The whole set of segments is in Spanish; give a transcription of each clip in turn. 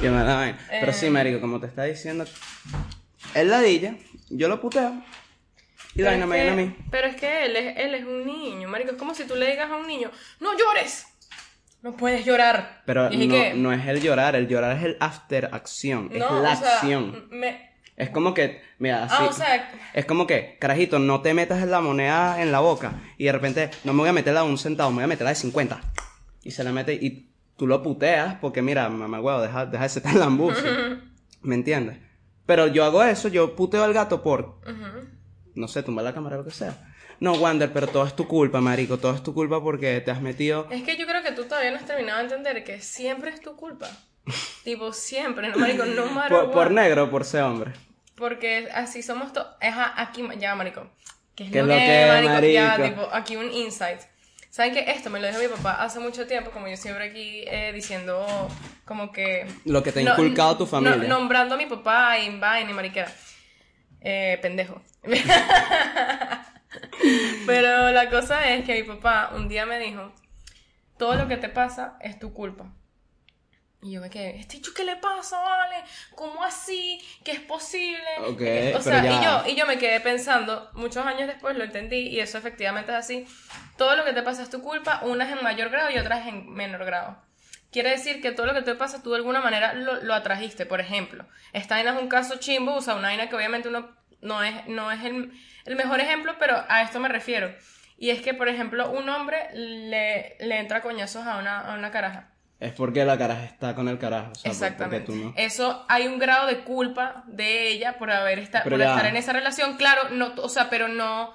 Qué mala vaina. Pero sí, Eh. marico, como te está diciendo, él ladilla, yo lo puteo, y la vaina es me viene a mí. Pero es que él es, él es un niño, marico. Es como si tú le digas a un niño, ¡no llores! No puedes llorar. Pero es no, que, no es el llorar, el llorar es el after acción, es la o sea, acción. me- Es como que, mira, así. Ah, o sea, Es como que, carajito, no te metas la moneda en la boca y de repente no me voy a meter la de un centavo, me voy a meter la de 50. Y se la mete y tú lo puteas porque, mira, mamá huevo, deja, deja de ser tan lambucio. ¿Me entiendes? Pero yo hago eso, yo puteo al gato por, ujú. no sé, tumbar la cámara o lo que sea. No, Wander, pero todo es tu culpa, marico, todo es tu culpa porque te has metido... Es que yo creo que tú todavía no has terminado de entender que siempre es tu culpa. tipo, siempre, no, marico, no matter Por, por negro por ser hombre. Porque así somos todos. Aquí, ya, marico. ¿Qué es ¿Qué lo es lo que, que, marico? Ya, marico? tipo, aquí un insight. ¿Saben que esto me lo dijo mi papá hace mucho tiempo? Como yo siempre aquí eh, diciendo, como que. Lo que te ha No, inculcado tu no, familia. nombrando a mi papá y vaina y mariquera. Eh, pendejo. Pero la cosa es que mi papá un día me dijo: Todo lo que te pasa es tu culpa. Y yo me quedé, ¿este dicho qué le pasa, vale? ¿Cómo así? ¿Qué es posible? Ok, Eh, o sea, ya. y yo, y yo me quedé pensando, muchos años después lo entendí, y eso efectivamente es así. Todo lo que te pasa es tu culpa, unas en mayor grado y otras en menor grado. Quiere decir que todo lo que te pasa tú de alguna manera lo, lo atrajiste. Por ejemplo, esta vaina es un caso chimbo, o sea, una vaina que obviamente uno no es, no es el, el mejor ejemplo, pero a esto me refiero. Y es que, por ejemplo, un hombre le, le entra coñazos a una, a una caraja. Es porque la caraja está con el carajo. O sea, por- Exactamente. Tú no. Eso hay un grado de culpa de ella por haber esta- por estar en esa relación. Claro, no, o sea, pero no.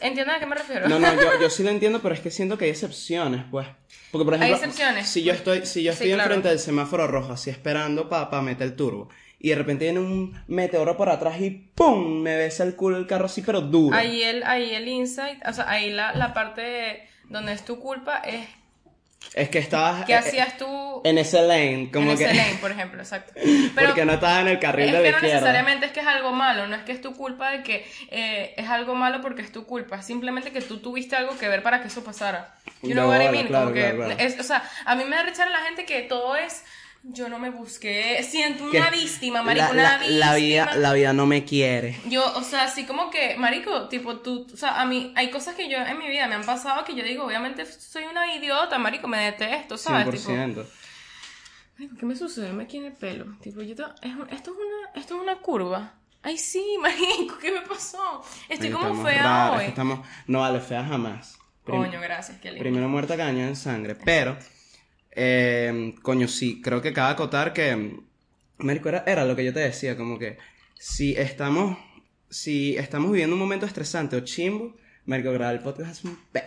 ¿Entienden a qué me refiero? No, no, yo, yo sí lo entiendo, pero es que siento que hay excepciones, pues. Porque, por Hay ejemplo, excepciones. si yo estoy, si yo Sí, estoy claro. enfrente del semáforo rojo, así esperando para meter el turbo, y de repente viene un meteoro por atrás y ¡pum! me besa el culo el carro así, pero duro. Ahí el, ahí el insight, o sea, ahí la, la parte donde es tu culpa es Es que estabas qué eh, hacías tú en ese lane, como en que. ese lane, por ejemplo, exacto. Pero porque no estabas en el carril es de la que no izquierda. necesariamente es que es algo malo, no es que es tu culpa de que eh, es algo malo porque es tu culpa, es simplemente que tú tuviste algo que ver para que eso pasara. You know what I mean? claro, Como que claro, claro. es- o sea, a mí me da rechazar la gente que todo es yo no me busqué, siento una víctima, marico, la, una la- víctima. la vida, la vida no me quiere. Yo, o sea, así como que, marico, tipo, tú, o sea, a mí hay cosas que yo en mi vida me han pasado que yo digo, obviamente soy una idiota, marico, me detesto, ¿sabes? Tipo, 100%. Marico, ¿qué me sucede? Me aquí en el pelo. Tipo, yo te- es esto, es una, esto es una curva. Ay, sí, marico, ¿qué me pasó? Estoy como fea hoy. estamos... No vale, fea jamás. Prim- Coño, gracias, qué lindo. Primero muerta caña en sangre. Pero, eh, coño, sí, creo que cabe acotar que, Marico, era, era lo que yo te decía, como que si estamos, si estamos viviendo un momento estresante o chimbo, Marico, grabar el podcast es un peo.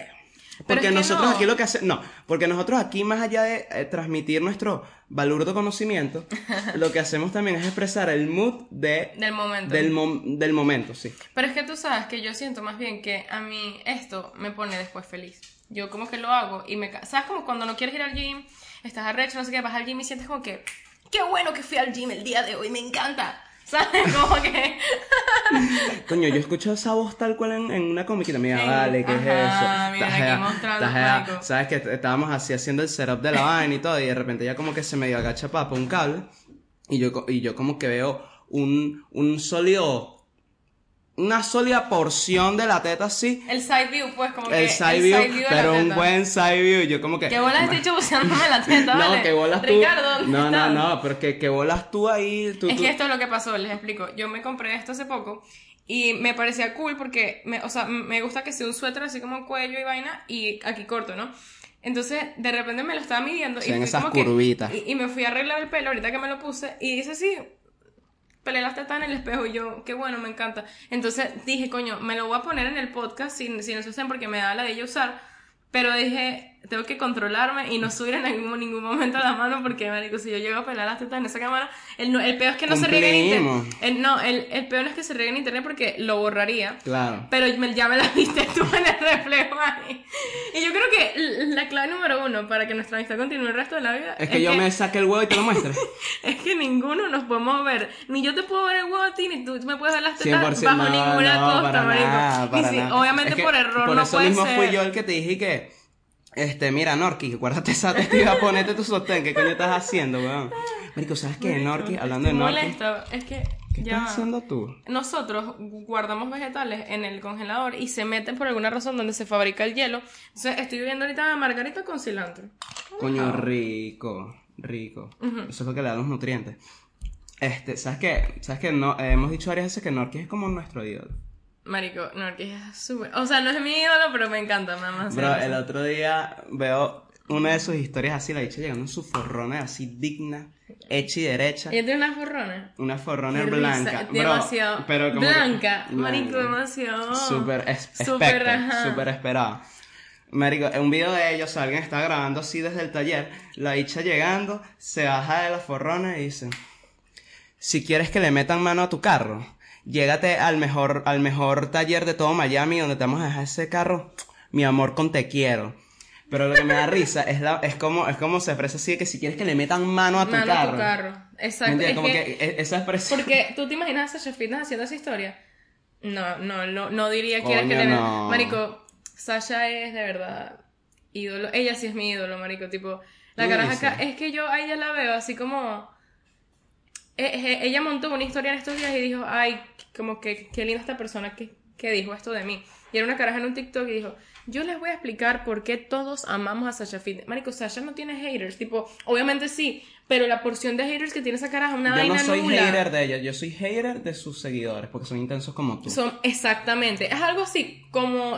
Porque es que nosotros no. aquí lo que hacemos, no, porque nosotros aquí más allá de eh, transmitir nuestro balurdo conocimiento, lo que hacemos también es expresar el mood de, Del momento. del, mom- del momento, sí. Pero es que tú sabes que yo siento más bien que a mí esto me pone después feliz. Yo como que lo hago y me... ¿Sabes como cuando no quieres ir al gym, estás arrecho, no sé qué, vas al gym y sientes como que... ¡Qué bueno que fui al gym el día de hoy! ¡Me encanta! ¿Sabes? Como que... Coño, yo escucho esa voz tal cual en, en una comiquita. Mira, vale, ¿qué Ajá, es eso? mira, aquí. Sabes que estábamos así haciendo el setup de la vaina y todo, y de repente ya como que se medio agacha para un cable, y yo, y yo como que veo un, un sólido, una sólida porción de la teta así, El side view, pues, como que... el side view, pero un buen side view, yo como que... ¿Qué bolas estoy hecho buceándome la teta, No, vale? que bolas tú. Ricardo, ¿dónde no, no, no, pero que, que bolas tú ahí. Tú, Es tú- que esto es lo que pasó, les explico. Yo me compré esto hace poco y me parecía cool porque, me, o sea, me gusta que sea un suéter así como cuello y vaina y aquí corto, ¿no? Entonces, de repente me lo estaba midiendo y fui esas como que- y me fui a arreglar el pelo ahorita que me lo puse y dice así, peleé las tetas en el espejo y yo, qué bueno, me encanta. Entonces dije, coño, me lo voy a poner en el podcast sin, sin eso porque me da la de ella usar. Pero dije, tengo que controlarme y no subir en ningún, ningún momento la mano porque, marico, si yo llego a pelar las tetas en esa cámara, el, el peor es que no se riegue en Cumplimos. internet. El, no, el, el peor no es que se riegue en internet porque lo borraría. Claro. Pero me- ya me la viste tú en el reflejo ahí. Y yo creo que la clave número uno para que nuestra amistad continúe el resto de la vida Es que yo me saque el huevo y te lo muestre. es que ninguno nos podemos ver. Ni yo te puedo ver el huevo a ti, ni tú me puedes ver las tetas 100% bajo no, ninguna no, costa, para marico. nada, si- nada. Obviamente Es que por error por no eso puede mismo ser. fui yo el que te dije que Este, mira, Norki, guárdate esa testiga, ponete tu sostén, ¿qué coño estás haciendo, weón? Marico, ¿sabes qué? Norki, hablando de Norki. molesta, es que ¿Qué ya estás haciendo tú? nosotros guardamos vegetales en el congelador y se meten por alguna razón donde se fabrica el hielo. Entonces estoy viendo ahorita margarita con cilantro. Coño, rico, rico. Eso es lo que le da los nutrientes. Este, ¿sabes qué? ¿Sabes qué? No, eh, hemos dicho varias veces que Norki es como nuestro ídolo. Marico, no, que es súper... O sea, no es mi ídolo, pero me encanta, mamá. Bro, el otro día veo una de sus historias así, la dicha llegando en su forrona así digna, hecha y derecha. Ella tiene unas forrones. Una forrona Qué blanca. risa, Bro, demasiado pero como que- blanca, No, marico, demasiado. Súper Súper, esperado. Marico, un video de ellos, alguien está grabando así desde el taller, la dicha llegando, se baja de la forrona y dice, si quieres que le metan mano a tu carro, llégate al mejor, al mejor taller de todo Miami donde te vamos a dejar ese carro, mi amor con te quiero. Pero lo que me da risa es la, es como, es como se expresa así de que si quieres que le metan mano a tu Mano carro. a tu carro. ¿Me Exacto. Es Como que, que, e- esa expresión. Porque tú te imaginas a Sasha Fitness haciendo esa historia. No, no, no, no diría quieres que Coño, te no. Marico, Sasha es de verdad ídolo. Ella sí es mi ídolo, marico. Tipo, la caraja acá. Es que yo a ella la veo así como. Eh, eh, ella montó una historia en estos días y dijo, ay, como que qué linda esta persona que, que dijo esto de mí. Y era una caraja en un TikTok y dijo, yo les voy a explicar por qué todos amamos a Sasha Fitness. Marico, Sasha no tiene haters. Tipo, obviamente sí, pero la porción de haters que tiene esa caraja es una Yo vaina no soy nula. hater de ella, yo soy hater de sus seguidores, porque son intensos como tú. Son, exactamente. Es algo así como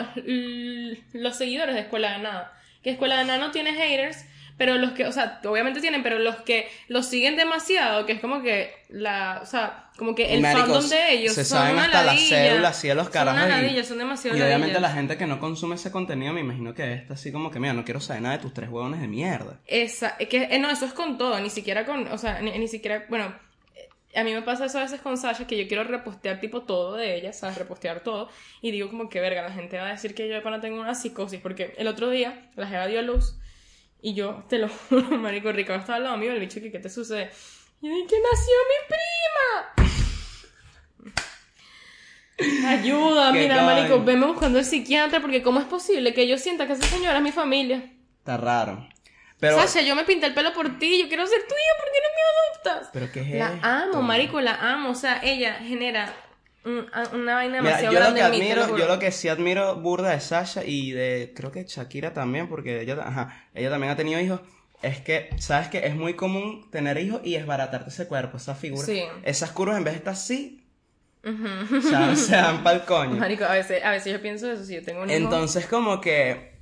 los seguidores de Escuela de Nada. Que Escuela de Nada no tiene haters, pero los que, o sea, obviamente tienen, pero los que los siguen demasiado, que es como que la, o sea, como que el fandom de ellos se son saben una hasta las cédulas, sí, a los Son carajos. una y- son demasiado Y obviamente ladillas. la gente que no consume ese contenido, me imagino que está así como que, mira, no quiero saber nada de tus tres huevones de mierda. Esa, es que, eh, no, eso es con todo, ni siquiera con, o sea, ni, ni siquiera, bueno, eh, a mí me pasa eso a veces con Sasha, que yo quiero repostear tipo todo de ella, ¿sabes? Repostear todo, y digo como que, verga, la gente va a decir que yo de pana tengo una psicosis, porque el otro día la jeva dio luz, y yo, te lo juro, marico, Ricardo estaba al lado mío, el bicho que, ¿qué te sucede? Y yo, que nació mi prima! Ayuda, ¿Qué mira, marico, venme buscando el psiquiatra, porque ¿cómo es posible que yo sienta que esa señora es mi familia? Está raro. Pero, Sasha, yo me pinté el pelo por ti, yo quiero ser tuya, ¿por qué no me adoptas? ¿pero qué es La esto? amo, marico, la amo. O sea, ella genera una vaina Mira, demasiado yo lo que en mí, admiro, yo lo que sí admiro burda de Sasha y de, creo que Shakira también, porque ella, ajá, ella también ha tenido hijos, es que, ¿sabes que Es muy común tener hijos y desbaratarte ese cuerpo, esa figura. Sí. Esas curvas en vez de estar así, o sea, se dan pa'l coño. Marico, a veces, a veces yo pienso eso, si yo tengo un hijo. Entonces, como que,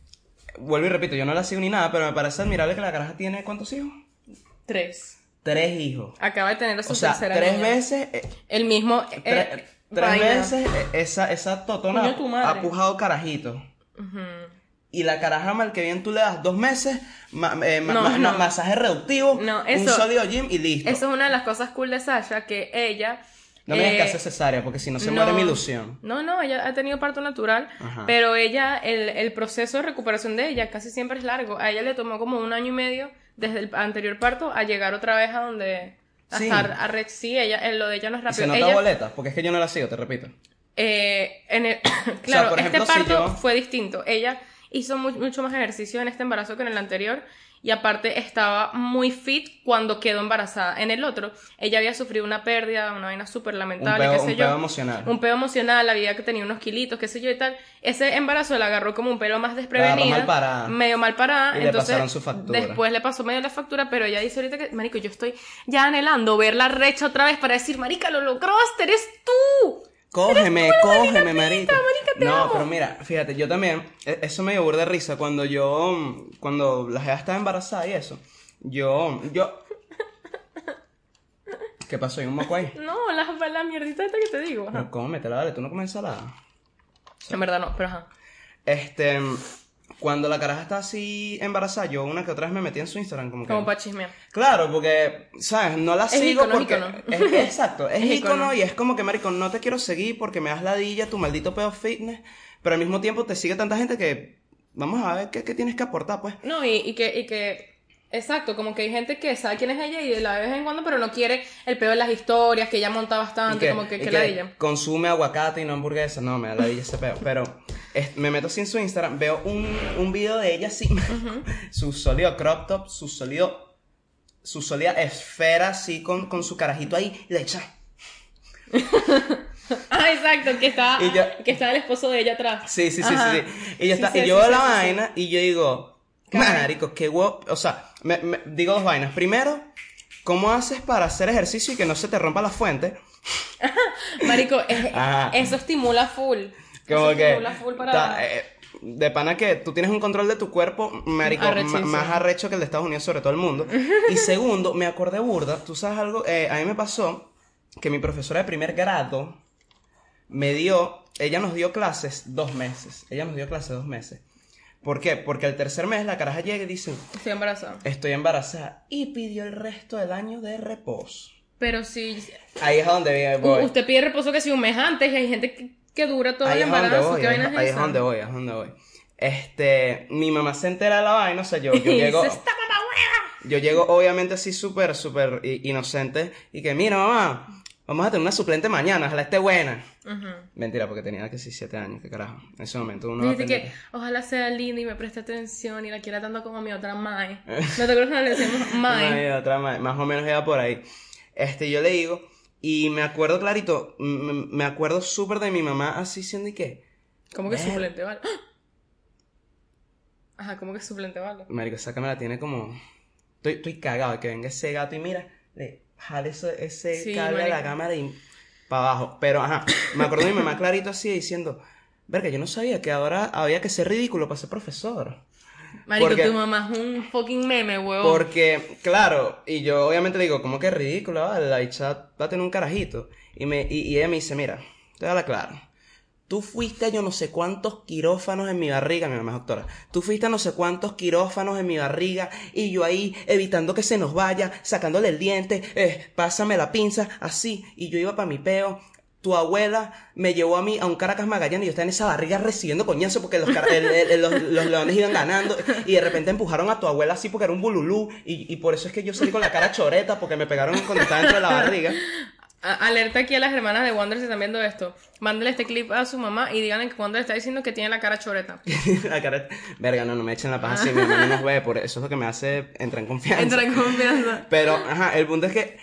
vuelvo y repito, yo no la sigo ni nada, pero me parece admirable que la caraja tiene, ¿cuántos hijos? Tres. Tres hijos. Acaba de tener a su O sea, tercera tres niña. veces, eh, El mismo. eh, tres vaina. veces eh, esa, esa totona ha pujado carajitos. Ujú. Y la caraja mal que bien tú le das dos meses, ma- eh, ma- No, ma- no. masaje reductivo, No, un sólido gym y listo. Eso es una de las cosas cool de Sasha, que ella. no me digas eh, que hace cesárea, porque si no se muere mi ilusión. No, no, ella ha tenido parto natural, Ajá. pero ella, el, el proceso de recuperación de ella casi siempre es largo. A ella le tomó como un año y medio desde el anterior parto a llegar otra vez a donde... A Sí. estar, a re- sí, ella, eh, lo de ella no es Y rápido. se nota ella, boleta, porque es que yo no la sigo, te repito. eh, en el, claro, por ejemplo, este si parto yo- fue distinto. Ella hizo mu- mucho más ejercicio en este embarazo que en el anterior y aparte estaba muy fit cuando quedó embarazada. En el otro, ella había sufrido una pérdida, una vaina súper Un lamentable, peo, qué sé un yo. peo emocional. Un peo emocional, la vida que tenía unos kilitos, qué sé yo y tal. Ese embarazo la agarró como un pelo más desprevenida. mal parada. Medio mal parada. Y le pasaron su factura. Después le pasó medio la factura, pero ella dice ahorita que, marico, yo estoy ya anhelando verla recha otra vez para decir, marica, lo lograste, eres tú. Cógeme, cógeme, marica. no, pero mira, fíjate, yo también, e- eso me dio de risa cuando yo, cuando la jeva estaba embarazada y eso. Yo, yo. ¿Qué pasó? ¿Hay un moco ahí? No, la, la mierdita esta que te digo. ajá. Pero cómetela, dale, tú no comes ensalada. En verdad no, pero ajá. Este, cuando la caraja está así embarazada, yo una que otra vez me metí en su Instagram como que... Como para chismear. Claro, porque, ¿sabes? No la sigo ícono, es porque... ícono. es- exacto, es, Es ícono ícono. y es como que, marico, no te quiero seguir porque me das ladilla tu maldito pedo fitness, pero al mismo tiempo te sigue tanta gente que... Vamos a ver qué, qué tienes que aportar, pues. No, y, y que, y que, exacto, como que hay gente que sabe quién es ella y la ve de vez en cuando, pero no quiere el peor de las historias, que ella monta bastante, como que, la ella. consume aguacate y no hamburguesa. No, me da ladilla ese pedo. Pero, es- me meto en su Instagram, veo un, un video de ella así, su sólido crop top, su sólido, su sólida esfera así con, con su carajito ahí, y le echa. Ah, exacto, que está, Y yo- que está el esposo de ella atrás. Sí, sí, sí, Ajá. sí. Y, ya Sí, está, sí, y yo veo sí, la vaina y yo digo. Marico, qué guapo. O sea, me- me- digo dos vainas. Primero, ¿cómo haces para hacer ejercicio y que no se te rompa la fuente? Marico, es- Ajá. eso estimula full. Como eso que. estimula full para... ta- eh, de pana que tú tienes un control de tu cuerpo, marico, más arrecho que el de Estados Unidos sobre todo el mundo. Y segundo, me acordé burda, tú sabes algo, Eh, a mí me pasó que mi profesora de primer grado me dio, ella nos dio clases dos meses, ella nos dio clases dos meses. ¿Por qué? Porque el tercer mes la caraja llega y dice, Estoy embarazada. estoy embarazada y pidió el resto del año de reposo. Pero si Ahí es a donde voy. usted pide reposo que si un mes antes y hay gente que, que dura todo ahí el embarazo, voy, ¿qué ahí, ahí es donde voy, ahí es donde voy. Este, mi mamá se entera de la vaina, o sea, yo, yo llego, "Esta mamá hueva". yo llego obviamente así súper, súper inocente y que, mira mamá, vamos a tener una suplente mañana, ojalá esté buena. Mentira, porque tenía que sí, siete años, qué carajo. En ese momento uno... Aprende- que ojalá sea linda y me preste atención y la quiera tanto como a mi otra Mae. ¿No te acuerdas cuando le decíamos Mae? Otra más, más o menos iba por ahí. Este, yo le digo, y me acuerdo clarito, me acuerdo súper de mi mamá así siendo y que, ¿Cómo que suplente vale? Ajá, ¿cómo que suplente vale? marico, esa cámara tiene como, estoy, estoy cagado de que venga ese gato y mira, le jale ese, ese Sí, cable a la cámara y para abajo. Pero, ajá, me acuerdo de mi mamá clarito así diciendo, verga, yo no sabía que ahora había que ser ridículo para ser profesor. Marico, Porque- tu mamá es un fucking meme, huevón. Porque, claro, y yo obviamente digo, como que es ridículo, vale, la bicha va a tener un carajito. Y, me, y, y ella me dice, mira, te voy a hablar claro. Tú fuiste a yo no sé cuántos quirófanos en mi barriga, mi mamá doctora. Tú fuiste a no sé cuántos quirófanos en mi barriga y yo ahí evitando que se nos vaya, sacándole el diente, eh, pásame la pinza, así. Y yo iba para mi peo. Tu abuela me llevó a mí a un Caracas Magallanes y yo estaba en esa barriga recibiendo coñazo porque los, el- el- los, los leones iban ganando y de repente empujaron a tu abuela así porque era un bululú y, y por eso es que yo salí con la cara choreta porque me pegaron cuando estaba dentro de la barriga. Alerta aquí a las hermanas de Wonder si están viendo esto. Mándale este clip a su mamá y díganle que Wonder está diciendo que tiene la cara choreta. la cara... Verga, no, no me echen la paja así, mi mamá no nos ve, por eso es lo que me hace entrar en confianza. Entra en confianza. Pero, ajá, el punto es que,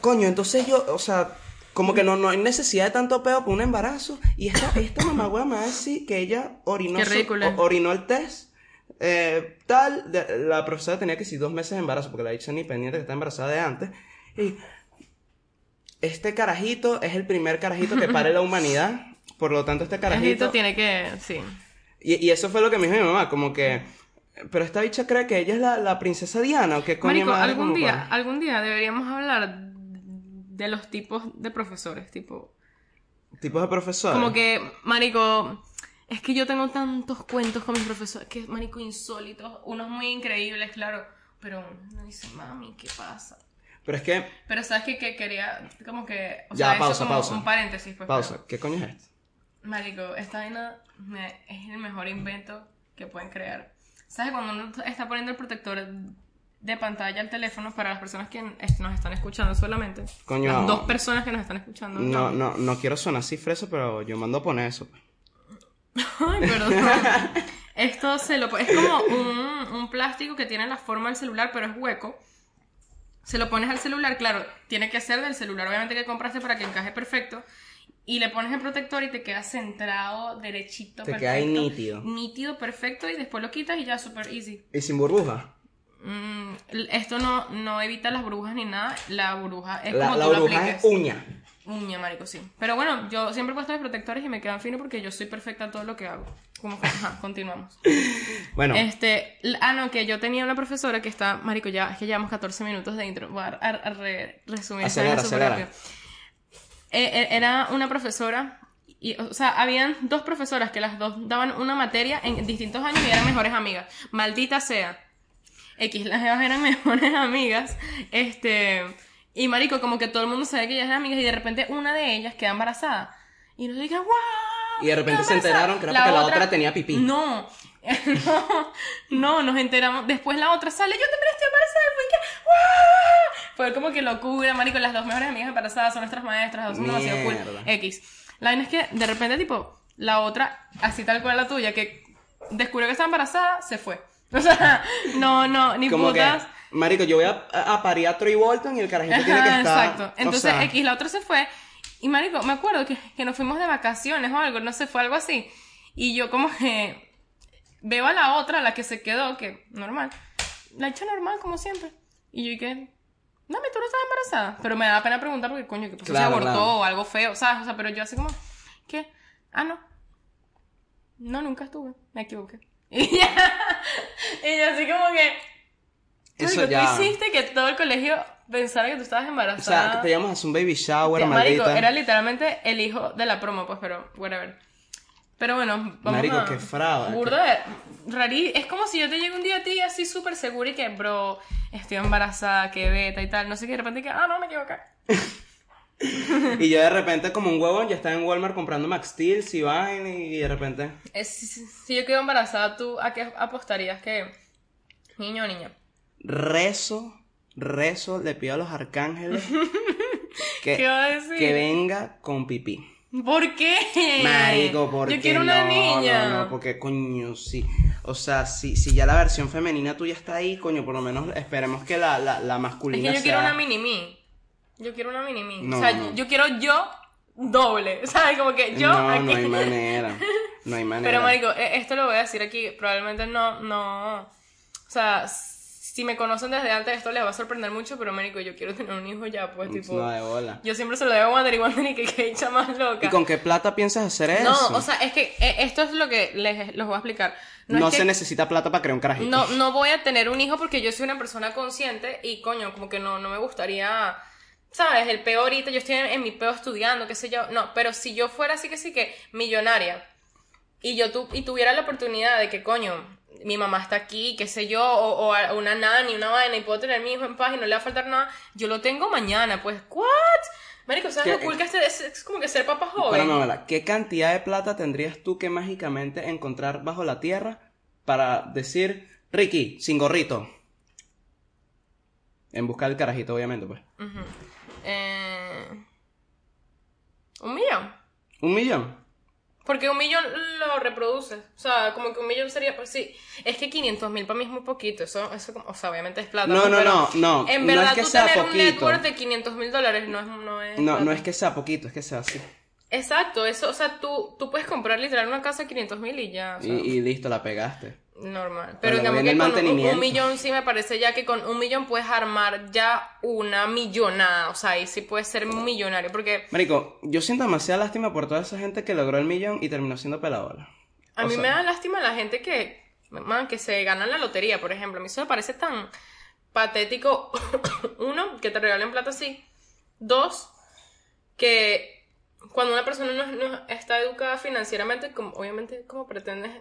coño, entonces yo, o sea, como que no, no hay necesidad de tanto peo para un embarazo. Y esta, esta mamá me va a decir que ella orinó, Qué su- o- orinó el test. eh, tal, de- la profesora tenía que decir dos meses de embarazo, porque la dicha ni pendiente que está embarazada de antes. Y este carajito es el primer carajito que pare la humanidad. Por lo tanto, este Carajito tiene que. Sí. Y, y eso fue lo que me dijo mi mamá, como que. Pero esta bicha cree que ella es la, la princesa Diana, o qué coño Marico, madre, algún día, algún día deberíamos hablar de los tipos de profesores, tipo. Tipos de profesores. Como que, Marico, es que yo tengo tantos cuentos con mis profesores, que Marico, insólitos, unos muy increíbles, claro, pero uno dice, mami, ¿qué pasa? Pero es que. Pero sabes que, que quería, como que, o Ya, sea, pausa, como pausa. un paréntesis, pues. Pausa, pero, ¿qué coño es esto? Marico, esta vaina me- es el mejor invento que pueden crear. ¿Sabes? Cuando uno está poniendo el protector de pantalla al teléfono para las personas que nos están escuchando solamente. Coño. Las dos personas que nos están escuchando. No, no, no quiero sonar así freso, pero yo mando a poner eso. pues. Ay, perdón. Esto se lo es como un, un plástico que tiene la forma del celular, pero es hueco. Se lo pones al celular, claro, tiene que ser del celular, obviamente que compraste para que encaje perfecto. Y le pones el protector y te queda centrado, derechito, Te perfecto. queda ahí nítido. Nítido, perfecto, y después lo quitas y ya super easy. Y sin burbuja. Mm, esto no, no evita las burbujas ni nada, la burbuja es La, como la tú lo burbuja apliques. es uña. Uña, marico, sí. Pero bueno, yo siempre he puesto mis protectores y me quedan finos porque yo soy perfecta en todo lo que hago. Como que, ajá, continuamos. Bueno, Este, ah, no, que yo tenía una profesora que está, marico, ya, es que llevamos 14 minutos de intro. Voy a, a- a re- resumir Acelera. Eh, eh, era una profesora, y, o sea, habían dos profesoras que las dos daban una materia en distintos años y eran mejores amigas. Maldita sea. X, las jevas eran mejores amigas. Este, y marico, como que todo el mundo sabía que ellas eran amigas y de repente una de ellas queda embarazada. Y nos diga, ¡wow! Y de repente se enteraron que era porque la otra tenía pipí. No, no, no, nos enteramos. Después la otra sale, yo también estoy embarazada. Y fue que, ¡wow! Fue como que locura, marico. Las dos mejores amigas embarazadas son nuestras maestras, son demasiado cool. X. La vaina es que de repente, tipo, La otra, así tal cual la tuya, que descubrió que está embarazada, se fue. O sea, no, no, ni Como que, putas. Marico, yo voy a, a parir a Troy Bolton y el carajito tiene que estar... Exacto. o Entonces, sea, X, la otra se fue. Y marico, me acuerdo que, que nos fuimos de vacaciones o algo, no sé, fue algo así. Y yo como que veo a la otra, la que se quedó, que normal. La he hecho normal, como siempre. Y yo dije, dame, tú no estás embarazada. Pero me da pena preguntar porque, coño, que pasó? Claro, se abortó claro. o algo feo, ¿sabes? O sea, pero yo así como, ¿qué? Ah, no. No, nunca estuve. Me equivoqué. Y ya, y yo así como que... Eso Marico, ya... tú hiciste que todo el colegio pensara que tú estabas O embarazada. sea, que te íbamos a un baby shower, Que, marico, era literalmente el hijo de la promo, pues, pero, whatever. Pero bueno, vamos Marico, a... qué fraude. Burda de... Rari... Es como si yo te llegue un día a ti así súper segura y que, bro, estoy embarazada, que beta y tal. No sé qué, de repente que, ah, no, me equivoqué. Y yo de repente, como un huevón, ya estaba en Walmart comprando Max Steel, y vaina, y de repente... Es, si, si yo quedo embarazada, ¿tú a qué apostarías? ¿Que niño o niña? Rezo, rezo, le pido a los arcángeles que, ¿Qué va a decir? que venga con pipí. ¿Por qué? Marico, porque Yo quiero una no, niña. No, no, porque coño, sí. O sea, si, si ya la versión femenina tuya está ahí, coño, por lo menos esperemos que la, la, la Es masculina que yo quiero una mini me. Yo quiero una mini me. No, o sea, no. yo quiero yo doble. ¿Sabes? Como que yo no, aquí. no hay manera. No hay manera. Pero, marico, e- esto lo voy a decir aquí. Probablemente no, no. O sea, si me conocen desde antes, esto les va a sorprender mucho. Pero, marico, yo quiero tener un hijo ya, pues, tipo. No, de bola. Yo siempre se lo digo a Wonder y Wonder y que hecha más loca. ¿Y con qué plata piensas hacer eso? No, o sea, es que eh, esto es lo que les los voy a explicar. No, no es se que- necesita plata para crear un carajito. no, no voy a tener un hijo porque yo soy una persona consciente y coño, como que no, no me gustaría, ¿sabes? El peor ahorita, yo estoy en, en mi peo estudiando, qué sé yo. No, pero si yo fuera así que sí que millonaria y yo tu, y tuviera la oportunidad de que coño, mi mamá está aquí, qué sé yo, o, una nani, una vaina y puedo tener mi hijo en paz y no le va a faltar nada, yo lo tengo mañana, pues, ¿what? Marico, ¿sabes lo cool que este es, es como que ser papá joven? Mela, ¿qué cantidad de plata tendrías tú que mágicamente encontrar bajo la tierra para decir, Ricky, sin gorrito? En busca del carajito, obviamente, pues. Eh, un millón. ¿Un millón? Porque un millón lo reproduces. O sea, como que un millón sería. Pues sí. Es que 500 mil para mí es muy poquito. Eso, eso como- o sea, obviamente es plata. No, no, Pero no, no, En no es verdad, que tú sea tener un network de 500 mil dólares no es. No, es, No, plata. no es que sea poquito, es que sea así. Exacto, eso. O sea, tú, tú puedes comprar literal una casa de 500 mil y ya. O sea, Y, y listo, la pegaste. Normal. Pero Pero en cambio que con un, millón sí me parece ya que con un millón puedes armar ya una millonada. O sea, ahí sí puedes ser millonario. Porque Marico, yo siento demasiada lástima por toda esa gente que logró el millón y terminó siendo pelabola. A O mí sea- me da lástima la gente que, man, que se gana la lotería, por ejemplo. A mí eso me parece tan patético. Uno, que te regalen plata así. Dos, que cuando una persona no, no está educada financieramente, como, obviamente, como pretendes...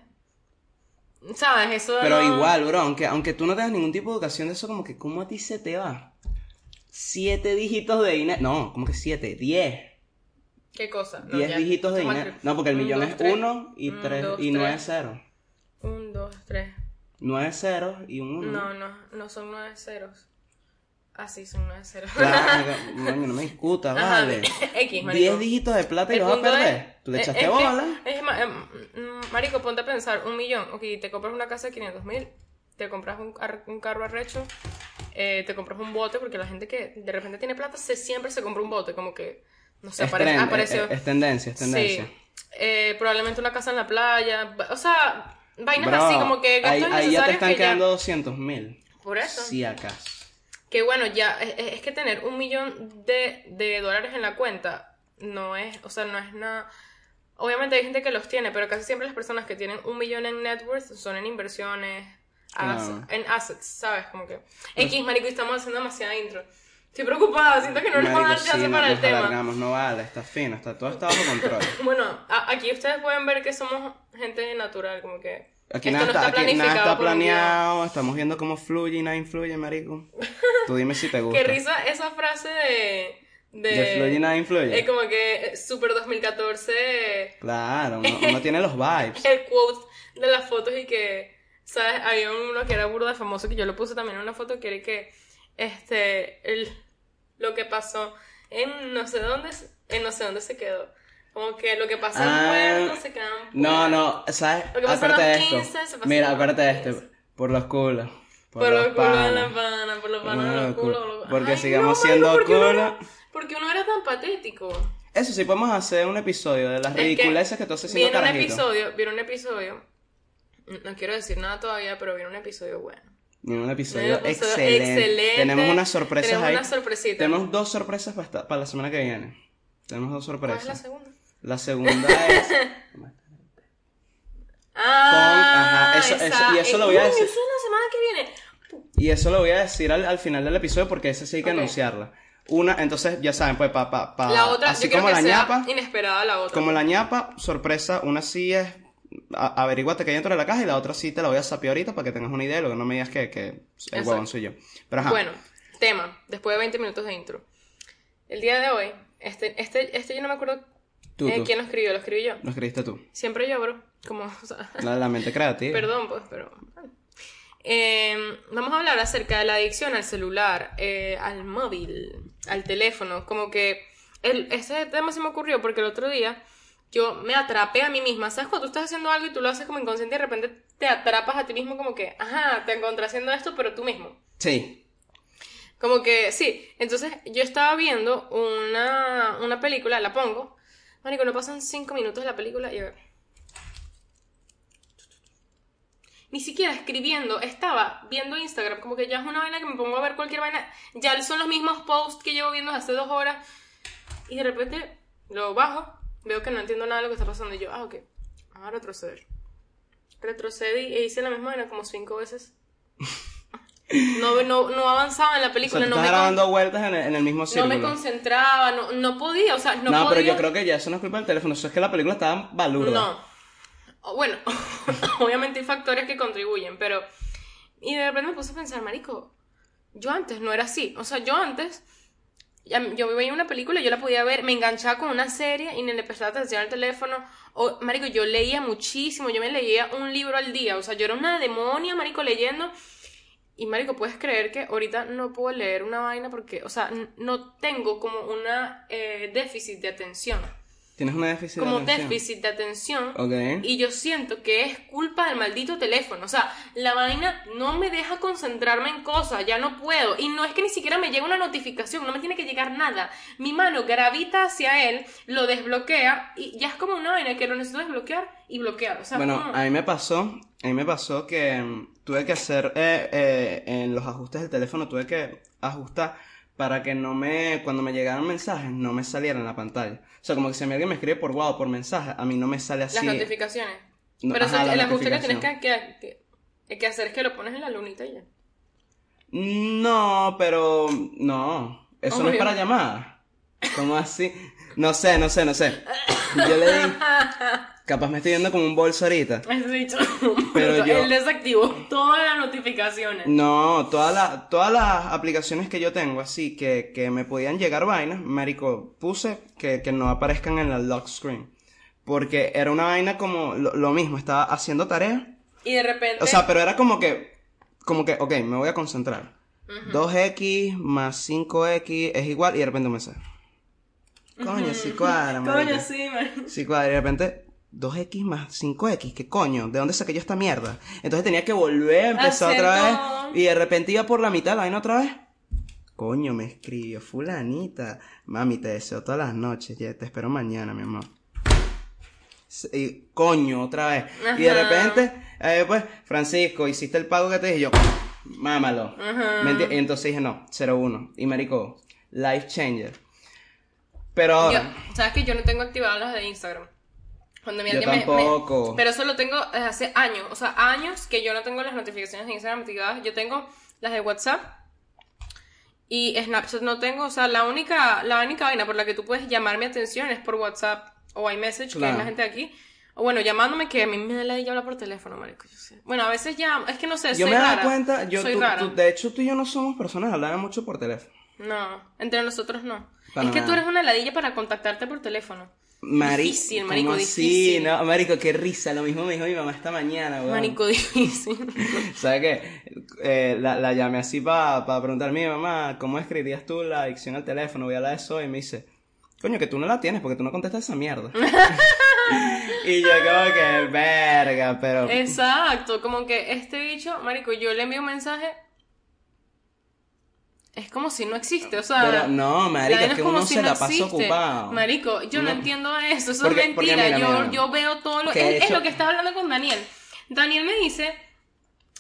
¿Sabes? Eso Pero no- igual, bro, aunque, aunque tú no tengas ningún tipo de educación de eso, como que, ¿cómo a ti se te va? Siete dígitos de dinero. No, como que siete, diez. ¿Qué cosa? No, Diez ya. dígitos de dinero. No, porque el Un, millón dos, es tres. uno y Un, tres dos, y nueve tres. ceros. Un, dos, tres. Nueve ceros y un uno. No, no, no son nueve ceros. Ah, sí, son nueve ceros. Claro, no me discutas, Ajá, vale. X, marico. Diez dígitos de plata y El lo vas a perder. es- Tú le es- echaste es bola. es ma- em, mm, marico, ponte a pensar, un millón, ok, te compras una casa de 500 mil, te compras un, un carro arrecho, eh, te compras un bote, porque la gente que de repente tiene plata se, siempre se compra un bote, como que, no sé, Es, apare- trend, apareció. es, es tendencia, es tendencia. Sí, Eh, probablemente una casa en la playa, o sea, vainas Bro, así, como que ahí, gastos ahí ya te están que ya- quedando 200 mil. Por eso. Si acaso. Que bueno, ya es, es que tener un millón de, de dólares en la cuenta no es, o sea, no es nada. Obviamente hay gente que los tiene, pero casi siempre las personas que tienen un millón en net worth son en inversiones, as- Claro. en assets, ¿sabes? Como que. X, marico, y estamos haciendo demasiada intro. Estoy preocupada, siento que no nos van a dar Marico, chance sí, no- para el tema. no vale, está fino, está, todo está bajo control. Bueno, a- aquí ustedes pueden ver que somos gente natural, como que. Aquí nada no está, aquí nada está planeado, estamos viendo cómo fluye y nada influye, marico. Tú dime si te gusta. Qué risa esa frase de. De, fluye y nada influye. Es como que eh, Super 2014. Claro, uno, uno tiene los vibes. el quote de las fotos y que, ¿sabes? Había uno que era burda famoso que yo lo puse también en una foto que era que, este, el, lo que pasó en no sé dónde, en no sé dónde se quedó. Como que lo que pasa en Ah, Puerto se queda en No, no, ¿sabes? Lo que pasa en Aparte de los esto. 15 se pasa Mira, en los aparte de 15. esto. Por los culos. Por los culos de la pana, por los Por panas de los los culos. los- Porque Ay, sigamos no, siendo ¿por era- culos. Porque uno era tan patético. Eso sí, podemos hacer un episodio de las Es que ridiculeces que tú haces siendo Viene un episodio, viene un episodio. No quiero decir nada todavía, pero viene un episodio bueno. Viene un episodio Viene un episodio excelente. excelente. Tenemos unas sorpresas Tenemos ahí. unas sorpresitas. Tenemos dos sorpresas para, esta- para la semana que viene. Tenemos dos ¿Cuál sorpresas. es la segunda? La segunda es. Ah, ajá, eso- esa- eso- y eso lo voy a decir. Eso es la semana que viene. Y eso lo voy a decir al, al final del episodio porque ese sí hay que Ok. anunciarla. Una, entonces ya saben, pues pa, pa, pa- La otra, así yo como que la sea ñapa, inesperada la otra. como la ñapa, sorpresa, una sí es a- averíguate que hay dentro de la caja y la otra sí te la voy a sapear ahorita para que tengas una idea y luego no me digas que, que el huevón soy yo. Pero ajá. Bueno, tema, después de 20 minutos de intro. El día de hoy, este, este, este yo no me acuerdo tú, eh, tú. quién lo escribió, lo escribí yo. Lo escribiste tú. Siempre yo, bro. Como, o sea, La, la mente creativa. Perdón, pues, pero. Eh, vamos a hablar acerca de la adicción al celular, eh, al móvil, al teléfono. Como que el, ese tema se me ocurrió porque el otro día yo me atrapé a mí misma. ¿Sabes cuando tú estás haciendo algo y tú lo haces como inconsciente y de repente te atrapas a ti mismo como que, ajá, te encontré haciendo esto, pero tú mismo? Sí. Como que, sí. Entonces, yo estaba viendo una, una película, la pongo. Marico, no pasan cinco minutos de la película y a ver. Ni siquiera escribiendo, estaba viendo Instagram, como que ya es una vaina que me pongo a ver cualquier vaina. Ya son los mismos posts que llevo viendo hace dos horas. Y de repente lo bajo, veo que no entiendo nada de lo que está pasando. Y yo, ah, ok, a retroceder. Retrocedí e hice la misma vaina como cinco veces. No, no, no avanzaba en la O sea, película, no me, dando vueltas en el, en el mismo no círculo. me concentraba, no, no podía, o sea, no, No, pero yo creo que ya eso no es culpa del teléfono, eso es que la película estaba balurda. No. Bueno, obviamente hay factores que contribuyen, pero... Y de repente me puse a pensar, marico, yo antes no era así. O sea, yo antes, yo veía una película, yo la podía ver, me enganchaba con una serie y ni le prestaba atención al teléfono. O, marico, yo leía muchísimo, yo me leía un libro al día. O sea, yo era una demonia, marico, leyendo. Y marico, puedes creer que ahorita no puedo leer una vaina porque, o sea, no tengo como una eh, déficit de atención. Tienes una déficit Como de atención. déficit de atención. Ok. Y yo siento que es culpa del maldito teléfono. O sea, la vaina no me deja concentrarme en cosas, ya no puedo. Y no es que ni siquiera me llegue una notificación, no me tiene que llegar nada. Mi mano gravita hacia él, lo desbloquea y ya es como una vaina que lo necesito desbloquear y bloquear. O sea, Bueno, a mí me pasó, a mí me pasó que mm, tuve que hacer eh, eh, en los ajustes del teléfono, tuve que ajustar para que no me, cuando me llegaran mensajes, no me saliera en la pantalla. O sea, como que si a mí alguien me escribe por WhatsApp por mensaje, a mí no me sale así. las notificaciones. No, Pero ajá, el ajuste que tienes que, que- que- que hacer es que lo pones en la lunita y ya. No, pero no, eso no es para llamadas. ¿Cómo así? No sé, no sé, no sé. Yo le di, capaz me estoy viendo como un bolso ahorita. Has dicho. Pero yo- Él desactivó todas las notificaciones. No, todas las todas las aplicaciones que yo tengo así que, que me podían llegar vainas, marico, puse que, que no aparezcan en la lock screen. Porque era una vaina como lo, lo mismo, estaba haciendo tarea. Y de repente. O sea, pero era como que, como que, ok, me voy a concentrar. 2x más 5x es igual y de repente un mensaje. Coño, sí cuadra, marico. Coño, sí, man. Sí, cuadra, y de repente 2x más 5x, ¿qué coño? ¿De dónde saqué yo esta mierda? Entonces tenía que volver a empezar Hacer otra vez todo. y de repente iba por la mitad de la vaina otra vez. Coño, me escribió fulanita. Mami, te deseo todas las noches, ya te espero mañana, mi amor. Y, coño, otra vez. Y de Ajá. repente, eh, pues, Francisco, hiciste el pago que te dije yo. Mámalo. ¿Me enti- Y entonces dije, no, 01. Y marico, life changer. Pero ahora, Yo- ¿Sabes que yo no tengo activadas las de Instagram? Cuando mi Yo alguien me- tampoco. me- Pero eso lo tengo desde hace años. O sea, años que yo no tengo las notificaciones de Instagram activadas. Yo tengo las de WhatsApp. Y Snapchat no tengo. O sea, la única, la única vaina por la que tú puedes llamar mi atención es por WhatsApp o iMessage, que es Claro. la gente aquí. O bueno, llamándome que a mí me da la idea hablar por teléfono, marico. Yo sé. Bueno, a veces ya... Es que no sé, yo soy me he dado rara. cuenta, yo, soy tú- rara. tú- de hecho tú y yo no somos personas que hablan mucho por teléfono. No, entre nosotros no. Es que tú eres una ladilla para contactarte por teléfono. Mari- Difícil, marico, ¿cómo difícil. así? No, marico, qué risa, lo mismo me dijo mi mamá esta mañana, weón. Marico difícil. ¿Sabes qué? Eh, la, la llamé así para preguntarme, mamá, ¿cómo escribirías tú la adicción al teléfono? Voy a hablar de eso y me dice, coño, que tú no la tienes porque tú no contestas esa mierda. y yo como que, verga, pero... Exacto, como que este bicho, marico, yo le envío un mensaje. Es como si no existe, o sea. Pero no, marico, es que uno si se no la pasa existe. ocupado. Marico, yo no, No. entiendo eso, eso Porque- es mentira. mira, yo, mira. yo veo todo lo. Que Es, lo que estaba hablando con Daniel. Daniel me dice.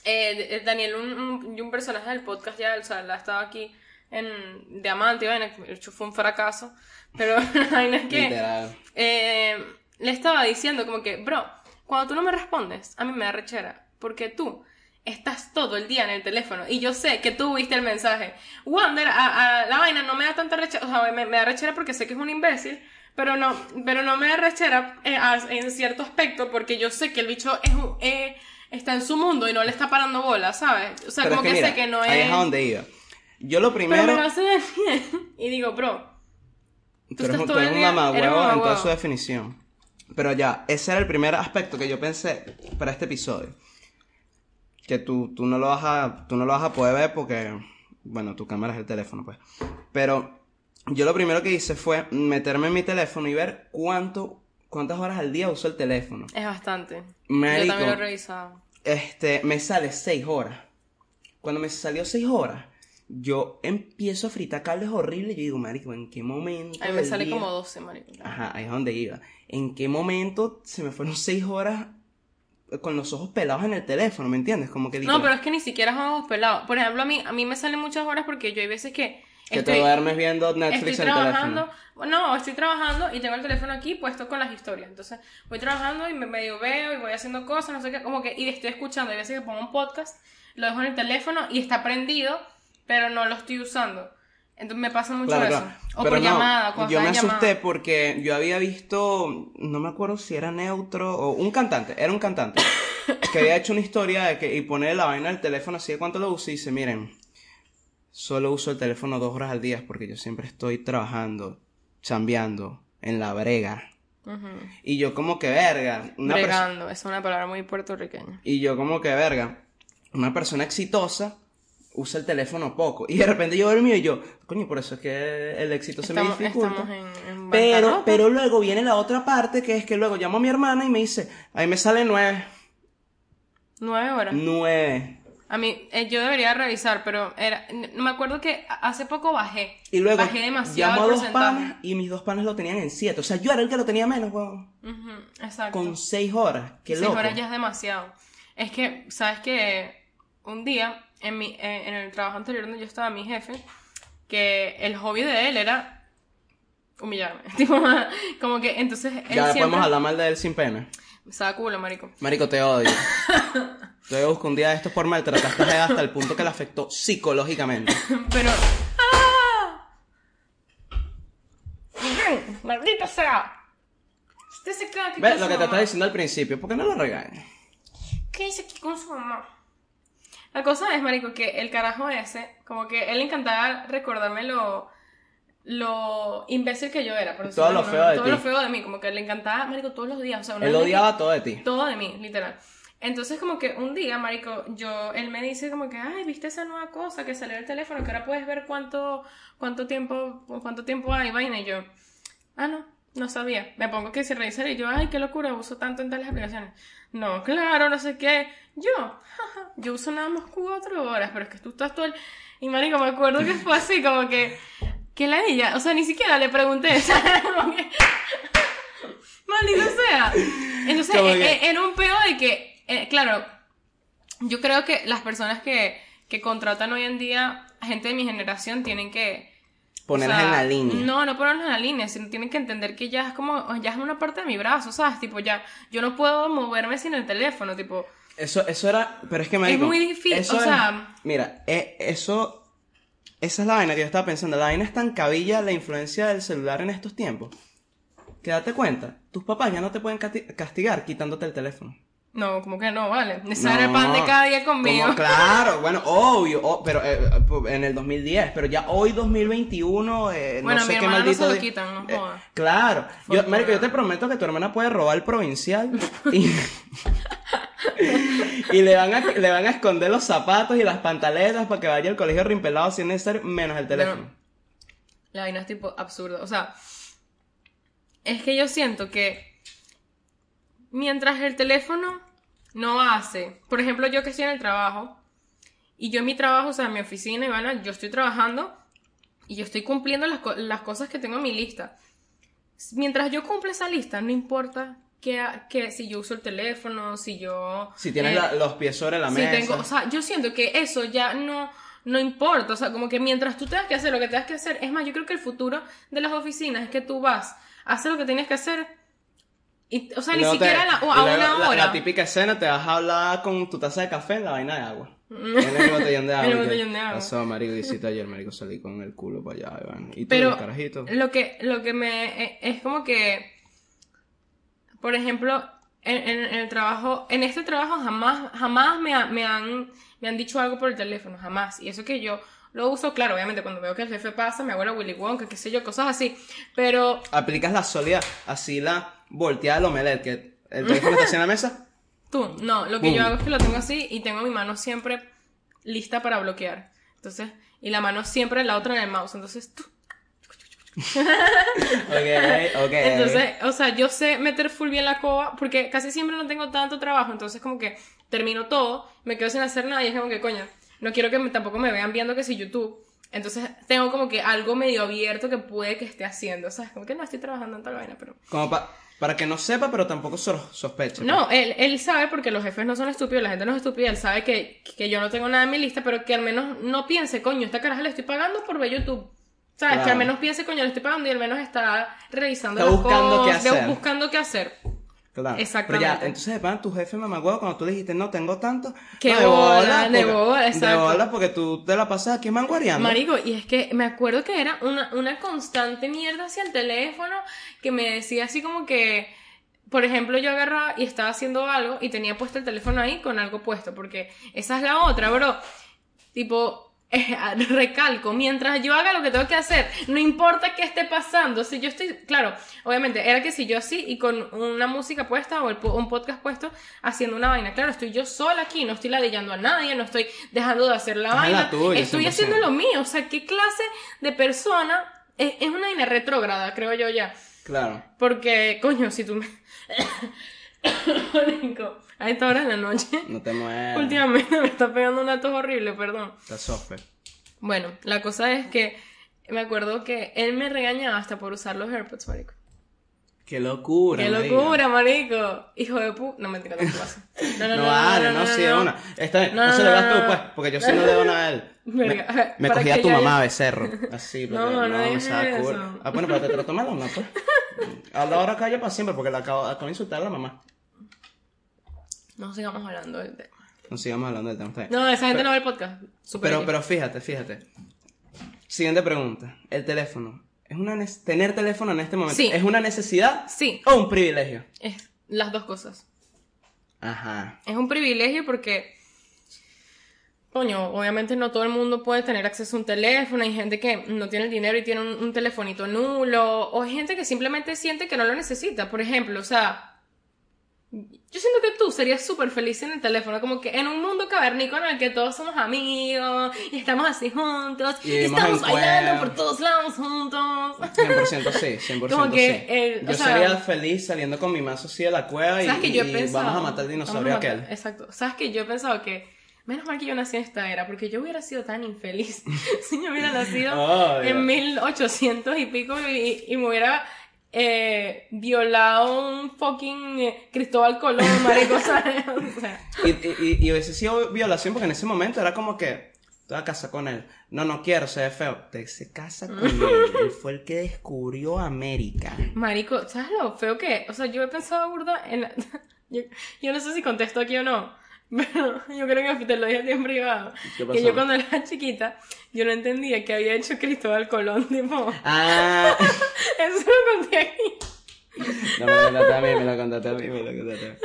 eh, Daniel, un, un, un personaje del podcast ya, o sea, la estaba aquí en Diamante, hecho fue un fracaso. Pero la vaina es que Literal. eh, le estaba diciendo como que, bro, cuando tú no me respondes, a mí me da rechera, porque tú estás todo el día en el teléfono y yo sé que tú viste el mensaje. Wander, a, a la vaina no me da tanta rechera, o sea, me, me da rechera porque sé que es un imbécil, pero no, pero no me da rechera eh, a- en cierto aspecto porque yo sé que el bicho es un- eh, está en su mundo y no le está parando bola, ¿sabes? O sea, Pero como es que, que, sé mira, que no ahí es... es a donde iba. Yo lo Pero primero... me lo hace Daniel y digo, bro, Tú eres, estás un- todo tú eres el un día- mamagüevo eres en toda su definición. Pero ya, ese era el primer aspecto que yo pensé para este episodio. Que tú, tú, no lo vas a, tú no lo vas a poder ver porque, bueno, tu cámara es el teléfono, pues. Pero yo lo primero que hice fue meterme en mi teléfono y ver cuánto, cuántas horas al día uso el teléfono. es bastante. Yo también lo he revisado. Este, me sale 6 horas. Cuando me salió 6 horas, yo empiezo a fritar cables horribles y yo digo, marico, ¿en qué momento? A mí me sale día- como 12, marico. Ajá, ahí es donde iba. ¿En qué momento se me fueron 6 horas con los ojos pelados en el teléfono? ¿Me entiendes? Como que digo, No, pero es que ni siquiera son ojos pelados. Por ejemplo, a mí, a mí me salen muchas horas porque yo hay veces que que estoy, te duermes viendo Netflix estoy en el trabajando. teléfono. No, estoy trabajando y tengo el teléfono aquí puesto con las historias. Entonces, voy trabajando y me medio veo y voy haciendo cosas, no sé qué, como que, y estoy escuchando. Hay veces que pongo un podcast, lo dejo en el teléfono y está prendido, pero no lo estoy usando. Entonces me pasa mucho Claro, eso. claro. O Pero por no, llamada, cuando yo me asusté llamada. porque yo había visto, no me acuerdo si era neutro o un cantante, era un cantante, que había hecho una historia de que y pone la vaina del teléfono así de cuánto lo usa y dice, miren, solo uso el teléfono dos horas al día porque yo siempre estoy trabajando, chambeando, en la brega. Y yo como que verga, una. Bregando, es una palabra muy puertorriqueña. Y yo como que, verga, una persona exitosa usa el teléfono poco. Y de repente yo veo el mío y yo, coño, por eso es que el éxito se me Estamos, dificulta. estamos en, en Pero, pero luego viene la otra parte, que es que luego llamo a mi hermana y me dice, ahí me sale nueve. Nueve horas. Nueve. A mí, eh, yo debería revisar, pero era, n- me acuerdo que hace poco bajé. Y luego bajé demasiado llamo a dos panas y mis dos panas lo tenían en siete. O sea, yo era el que lo tenía menos, weón. Ujú, exacto. Con seis horas. Qué Seis loco. horas ya es demasiado. Es que, ¿sabes que Un día, en, mi, eh, en el trabajo anterior donde yo estaba, mi jefe, que el hobby de él era humillarme. Tipo, como que entonces él Ya siempre... podemos hablar mal de él sin pena. Me estaba culo, marico. Marico, te odio. te buscar un día de esto por maltrataste a hasta el punto que le afectó psicológicamente. Pero... ¡Ah! ¡Maldita sea! Usted se queda aquí Ve con lo su que te mamá. estaba diciendo al principio, ¿por qué no lo regañas? ¿Qué dice aquí con su mamá? La cosa es, marico, que el carajo ese, como que él le encantaba recordarme lo, lo imbécil que yo era. Por Todo lo feo de manera. ti. Todo lo feo de mí, como que le encantaba, marico, todos los días. O sea, una Él odiaba todo de ti. todo de mí, literal. Entonces, como que un día, marico, yo, él me dice como que, ay, ¿viste esa nueva cosa que salió en el teléfono? Que ahora puedes ver cuánto, cuánto tiempo, cuánto tiempo hay, vaina. Y yo, ah, no, no sabía. Me pongo que si revisar y yo, ay, qué locura, uso tanto en tales aplicaciones. No, claro, no sé qué. Yo, jaja, yo uso nada más cuatro horas, pero es que tú estás todo el... Y marico, me acuerdo que fue así, como que, que la ella, o sea, ni siquiera le pregunté, ¿sabes? Como que... Maldito sea. Entonces, eh, que- eh, era un peo de que, eh, claro, yo creo que las personas que, que contratan hoy en día, gente de mi generación, tienen que... Ponerlas o sea, en la línea. No, no ponerlas en la línea, sino tienen que entender que ya es como, ya es una parte de mi brazo, ¿sabes? Tipo, ya, yo no puedo moverme sin el teléfono, tipo, Eso, eso era, pero es que me muy difícil, o sea- Mira, eh, eso, esa es la vaina que yo estaba pensando. La vaina es tan cabilla la influencia del celular en estos tiempos. Que date cuenta, tus papás ya no te pueden casti- castigar quitándote el teléfono. No, como que no, vale. Ese era el pan de cada día conmigo. Como, claro, bueno, obvio, o- pero eh, en el 2010, pero ya hoy 2021, eh, Bueno, no sé mi qué hermana no maldito se lo quitan, no Eh, claro, yo, marico, yo te prometo que tu hermana puede robar el provincial y, y le, van a, le van a esconder los zapatos y las pantaletas para que vaya al colegio rimpelado si es necesario, menos el teléfono. La vaina es tipo absurdo. O sea, es que yo siento que mientras el teléfono no hace, por ejemplo, yo que estoy en el trabajo, y yo en mi trabajo, o sea, en mi oficina, Ivana, yo estoy trabajando y yo estoy cumpliendo las, las cosas que tengo en mi lista. Mientras yo cumplo esa lista, no importa que, que si yo uso el teléfono, si yo... Si tienes eh, la- los pies sobre la si mesa. tengo, o sea, yo siento que eso ya no, no importa, o sea, como que mientras tú tengas que hacer lo que tengas que hacer, es más, yo creo que el futuro de las oficinas es que tú vas, haces lo que tienes que hacer, y, o sea, Y ni te- siquiera a, la- una la- hora. La, típica escena, te vas a hablar con tu taza de café en la vaina de agua. En el botellón de agua. El botellón de agua. Pasó, marico, hiciste ayer, marico, salí con el culo para allá, Iván. Y tú, Pero carajito. lo que, lo que me eh, es como que, por ejemplo, en, en- en el trabajo, en este trabajo jamás, jamás me, ha- me han, me han dicho algo por el teléfono, jamás. Y eso que yo lo uso, claro, obviamente cuando veo que el jefe pasa, me hago la Willy Wonka, qué sé yo, cosas así. Pero Aplicas la sólida, así la volteada del omelette, que el teléfono está así en la mesa. tú, no, lo que Boom. yo hago es que lo tengo así y tengo mi mano siempre lista para bloquear. Entonces, y la mano siempre la otra en el mouse. Entonces, tú, Ok, ok. Entonces, o sea, yo sé meter full bien la coba porque casi siempre no tengo tanto trabajo, entonces como que termino todo, me quedo sin hacer nada y es como que, coño, no quiero que me- tampoco me vean viendo que si YouTube. Entonces tengo como que algo medio abierto que puede que esté haciendo, ¿sabes? Como que no estoy trabajando en tal vaina, pero... Como pa- para que no sepa, pero tampoco so- sospeche. No, él, él sabe porque los jefes no son estúpidos, la gente no es estúpida, él sabe que, que yo no tengo nada en mi lista, pero que al menos no piense, coño, esta caraja le estoy pagando por ver YouTube. ¿Sabes? Claro. Que al menos piense, coño, le estoy pagando y al menos está revisando Está las buscando qué cosas, hacer. buscando qué hacer. Claro. Exactamente. Pero ya, entonces de pana tu jefe mamagüevo cuando tú le dijiste no tengo tanto. Qué no, de bola, de bola, De exacto. bola porque tú te la pasas aquí manguareando. Marico, y es que me acuerdo que era una, una constante mierda hacia el teléfono que me decía así como que, por ejemplo, yo agarraba y estaba haciendo algo y tenía puesto el teléfono ahí con algo puesto, porque esa es la otra, bro. Tipo, eh, recalco, mientras yo haga lo que tengo que hacer, no importa qué esté pasando, si yo estoy, claro, obviamente, era que si yo así y con una música puesta o el un podcast puesto haciendo una vaina, claro, estoy yo sola aquí, no estoy ladillando a nadie, no estoy dejando de hacer la vaina, tuya, estoy 100%. haciendo lo mío, o sea, ¿qué clase de persona es, es una vaina retrógrada, creo yo ya? Claro. Porque, coño, si tú me... A esta hora de la noche, No te mueves. últimamente me está pegando una tos horrible, perdón. Está sofe. Bueno, la cosa es que me acuerdo que él me regañaba hasta por usar los AirPods, marico. Qué locura. ¡Qué locura, marico! Hijo de pu... No, mentira, no pasa. No, no, No, no, vale, no, no, sí, de no. una. Está bien, No, no, se no, le no, das tú, no. pues, porque yo sí no le doy nada a él. Me, Verga, me cogía tu mamá becerro. Así, porque No, no me digas saca culo. Ah, bueno, pero te trato mal, ¿no? Pues. Habla ahora calla para siempre, porque la acabo, acabo de insultar a la mamá. No sigamos hablando del tema. No sigamos hablando del tema. está bien. No, esa gente no ve el podcast. Super Pero, pero fíjate, fíjate. Siguiente pregunta. El teléfono. ¿Es una ne- ¿Tener teléfono en este momento Sí. es una necesidad Sí, o un privilegio? es las dos cosas. Ajá. Es un privilegio porque, coño, obviamente no todo el mundo puede tener acceso a un teléfono. Hay gente que no tiene el dinero y tiene un, un telefonito nulo. O hay gente que simplemente siente que no lo necesita. Por ejemplo, o sea, yo siento que tú serías súper feliz en el teléfono. Como que en un mundo cavernícola en el que todos somos amigos y estamos así juntos. Y estamos bailando por todos lados juntos. 100% sí, 100% Como que, sí. Yo sea- sería feliz saliendo con mi mazo así de la cueva y, ¿Sabes que yo he y pensado? vamos a matar al dinosaurio aquel. Exacto. ¿Sabes que yo he pensado que menos mal que yo nací en esta era, porque yo hubiera sido tan infeliz si yo hubiera nacido Oh, en 1800 y pico y, y me hubiera eh, violado un fucking eh, Cristóbal Colón, marico, ¿sabes? O sea, Y, y, y hubiese sido violación porque en ese momento era como que te vas a casar con él. No, no quiero, se ve feo. Te se casa con él. Él fue el que descubrió América. marico, ¿sabes lo feo que? O sea, yo he pensado burda en... la- yo, yo no sé si contesto aquí o no, pero yo creo que te lo dije a ti en privado. ¿Qué Que yo cuando era chiquita, yo no entendía que había hecho Cristóbal Colón, tipo... Ah, Eso lo conté aquí. no me lo contaste a mí, me lo contaste a mí, me lo contaste a mí.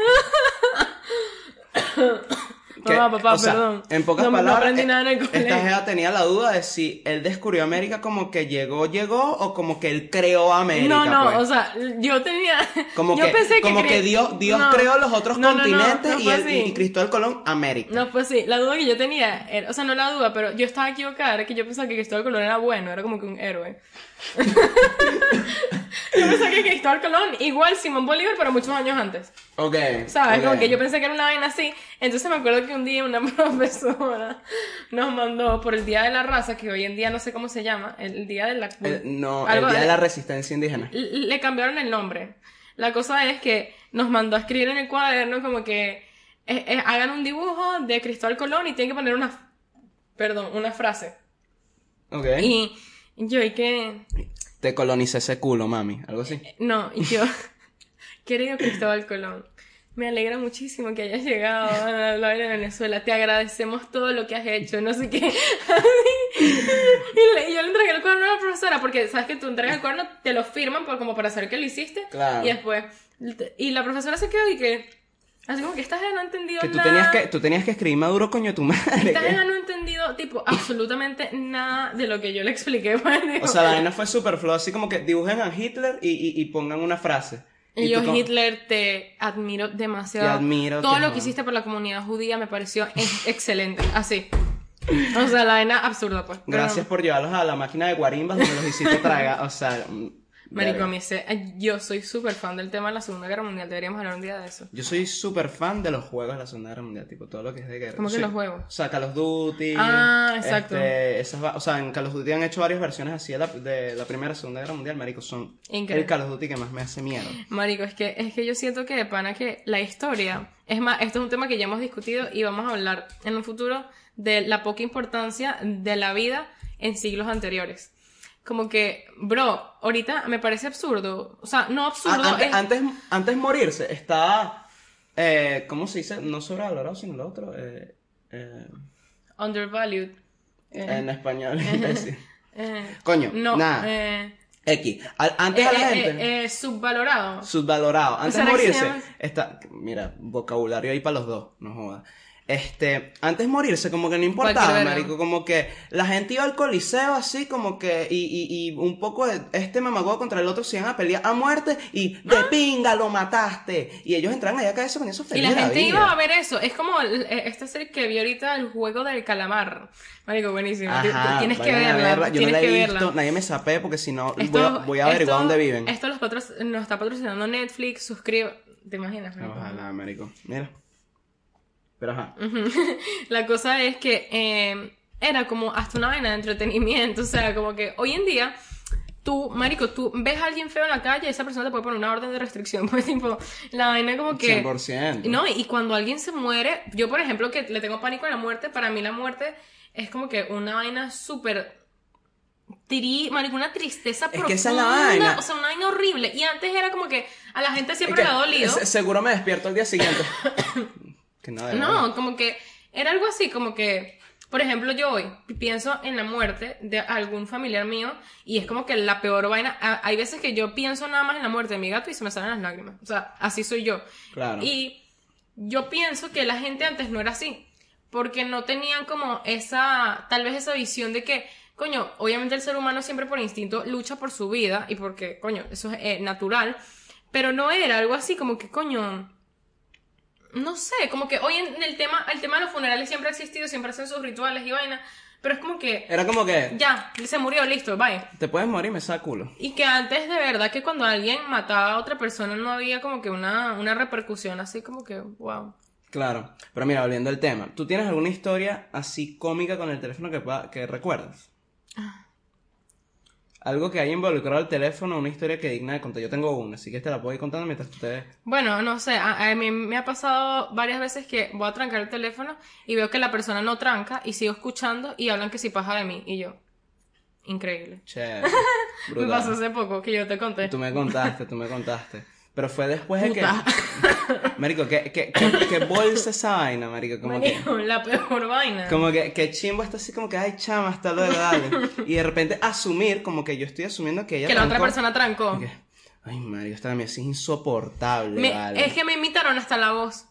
papá, o sea, perdón. En pocas No- no palabras, aprendí nada en el esta jeva tenía la duda de si él descubrió América como que llegó, llegó, o como que él creó América. No, no, pues. o sea, yo tenía. Como yo que, pensé que. como que Dios, Dios No. creó los otros No, no, no, continentes no y, y Cristóbal Colón América. No, pues sí, la duda que yo tenía, era- o sea, no la duda, pero yo estaba equivocada, era que yo pensaba que Cristóbal Colón era bueno, era como que un héroe. Yo pensaba que Cristóbal Colón, igual Simón Bolívar, pero muchos años antes. Ok. ¿Sabes? ok. Como que yo pensé que era una vaina así. Entonces me acuerdo que un día una profesora nos mandó por el Día de la Raza, que hoy en día no sé cómo se llama, el Día de la... El- no, algo el Día de la Resistencia Indígena. le le cambiaron el nombre. La cosa es que nos mandó a escribir en el cuaderno como que eh, eh, hagan un dibujo de Cristóbal Colón y tienen que poner una, perdón, una frase. Ok. Y yo, ¿y qué? Te colonicé ese culo, mami. Algo así. No, y yo, querido Cristóbal Colón, me alegra muchísimo que hayas llegado a la de Venezuela. Te agradecemos todo lo que has hecho, no sé qué. y, le- y yo le entregué el cuaderno a la profesora porque sabes que tú entregas el cuaderno, te lo firman por, como para saber que lo hiciste. Claro. Y después, y la profesora se quedó y que, así como que esta gente no ha entendido Que tú nada. tenías que, tú tenías que escribir maduro, coño, tu madre. Esta gente no ha entendido, tipo, absolutamente nada de lo que yo le expliqué. pues, digo, O sea, la vaina fue super flow, así como que dibujen a Hitler y, y, y pongan una frase. Y yo, tú como- Hitler, te admiro demasiado. Te admiro, Todo lo que hiciste por la comunidad judía me pareció ex- excelente. Así. O sea, la vaina absurda, pues. Pero, Gracias por llevarlos a la máquina de guarimbas donde los hiciste tragar. O sea, Marico, a mí se- yo soy súper fan del tema de la Segunda Guerra Mundial. Deberíamos hablar un día de eso. Yo soy súper fan de los juegos de la Segunda Guerra Mundial, tipo todo lo que es de guerra. ¿Cómo que Soy- los juegos? O sea, Call of Duty. Ah, exacto. este, esas va- o sea, en Call of Duty han hecho varias versiones así de la, de la Primera y Segunda Guerra Mundial, marico. Son Increíble. el Call of Duty que más me hace miedo. Marico, es que, es que yo siento que de pana que la historia, es más, esto es un tema que ya hemos discutido y vamos a hablar en un futuro de la poca importancia de la vida en siglos anteriores. Como que, bro, ahorita me parece absurdo. O sea, no absurdo. A- antes, es- antes, antes morirse, está. Eh, ¿Cómo se dice? No sobrevalorado, sino lo otro. Eh, eh, undervalued. Eh, en español, imbécil. eh, Coño, no, nada. eh, X. Antes a la eh, gente. eh, eh, subvalorado. Subvalorado. Antes de ¿Será que se morirse, llama? está, mira, vocabulario ahí para los dos, no jodas. Este, antes morirse, como que no importaba, marico, como que la gente iba al coliseo así, como que, y, y, y un poco de este mamagüevo contra el otro se iban a pelear a muerte, y de pinga lo mataste, y ellos entran allá a caerse con eso Y feliz la gente vida. iba a ver eso. Es como eh, esta serie que vi ahorita, el juego del calamar. Marico, buenísimo. Ajá, tienes que verla. verla. Yo no tienes la he visto, verla. nadie me sapé porque si no voy a, voy a averiguar esto- dónde viven. Esto los nos está patrocinando Netflix, suscribe. ¿Te imaginas? marico? Ojalá, marico. Mira. Pero ajá. La cosa es que eh, era como hasta una vaina de entretenimiento. O sea, como que hoy en día, tú, marico, tú ves a alguien feo en la calle y esa persona te puede poner una orden de restricción. Pues, tipo, la vaina como que. 100%. No, y cuando alguien se muere, yo por ejemplo que le tengo pánico a la muerte, para mí la muerte es como que una vaina súper tri, marico, una tristeza Es que profunda, esa es la vaina. o sea, una vaina horrible. Y antes era como que a la gente Es siempre que le ha dolido. se- seguro me despierto el día siguiente. que no, como que era algo así, como que, por ejemplo, yo hoy pienso en la muerte de algún familiar mío y es como que la peor vaina. a- Hay veces que yo pienso nada más en la muerte de mi gato y se me salen las lágrimas. O sea, así soy yo. Claro. Y yo pienso que la gente antes no era así. Porque no tenían como esa, tal vez esa visión de que, coño, obviamente el ser humano siempre por instinto lucha por su vida y porque, coño, eso es eh, natural. Pero no era algo así como que, coño, no sé, como que hoy en el tema, el tema de los funerales siempre ha existido, siempre hacen sus rituales y vainas, pero es como que Era como que ya, se murió, listo, bye. te puedes morir me saca culo. Y que antes de verdad que cuando alguien mataba a otra persona no había como que una, una repercusión así como que, wow. Claro. Pero mira, volviendo al tema. ¿Tú tienes alguna historia así cómica con el teléfono que, que recuerdas? Algo que haya involucrado el teléfono, una historia que digna de contar. Yo tengo una, así que te la puedo ir contando mientras tú te... Bueno, no sé, a, a mí me ha pasado varias veces que voy a trancar el teléfono y veo que la persona no tranca y sigo escuchando y hablan que si paja de mí y yo. Increíble. Che, Me pasó hace poco que yo te conté. Tú me contaste, tú me contaste. Pero fue después de Puta. que... Marico, ¿qué, qué, qué, qué bolsa esa vaina, marico? Como que... Marico, la peor vaina. Como que, que chimbo está así como que, ay, chama, hasta luego, dale. Y de repente asumir, como que yo estoy asumiendo que ella Que la otra persona trancó. que, ay, Mario, esta mía es insoportable, Me- vale. Es que me imitaron hasta la voz.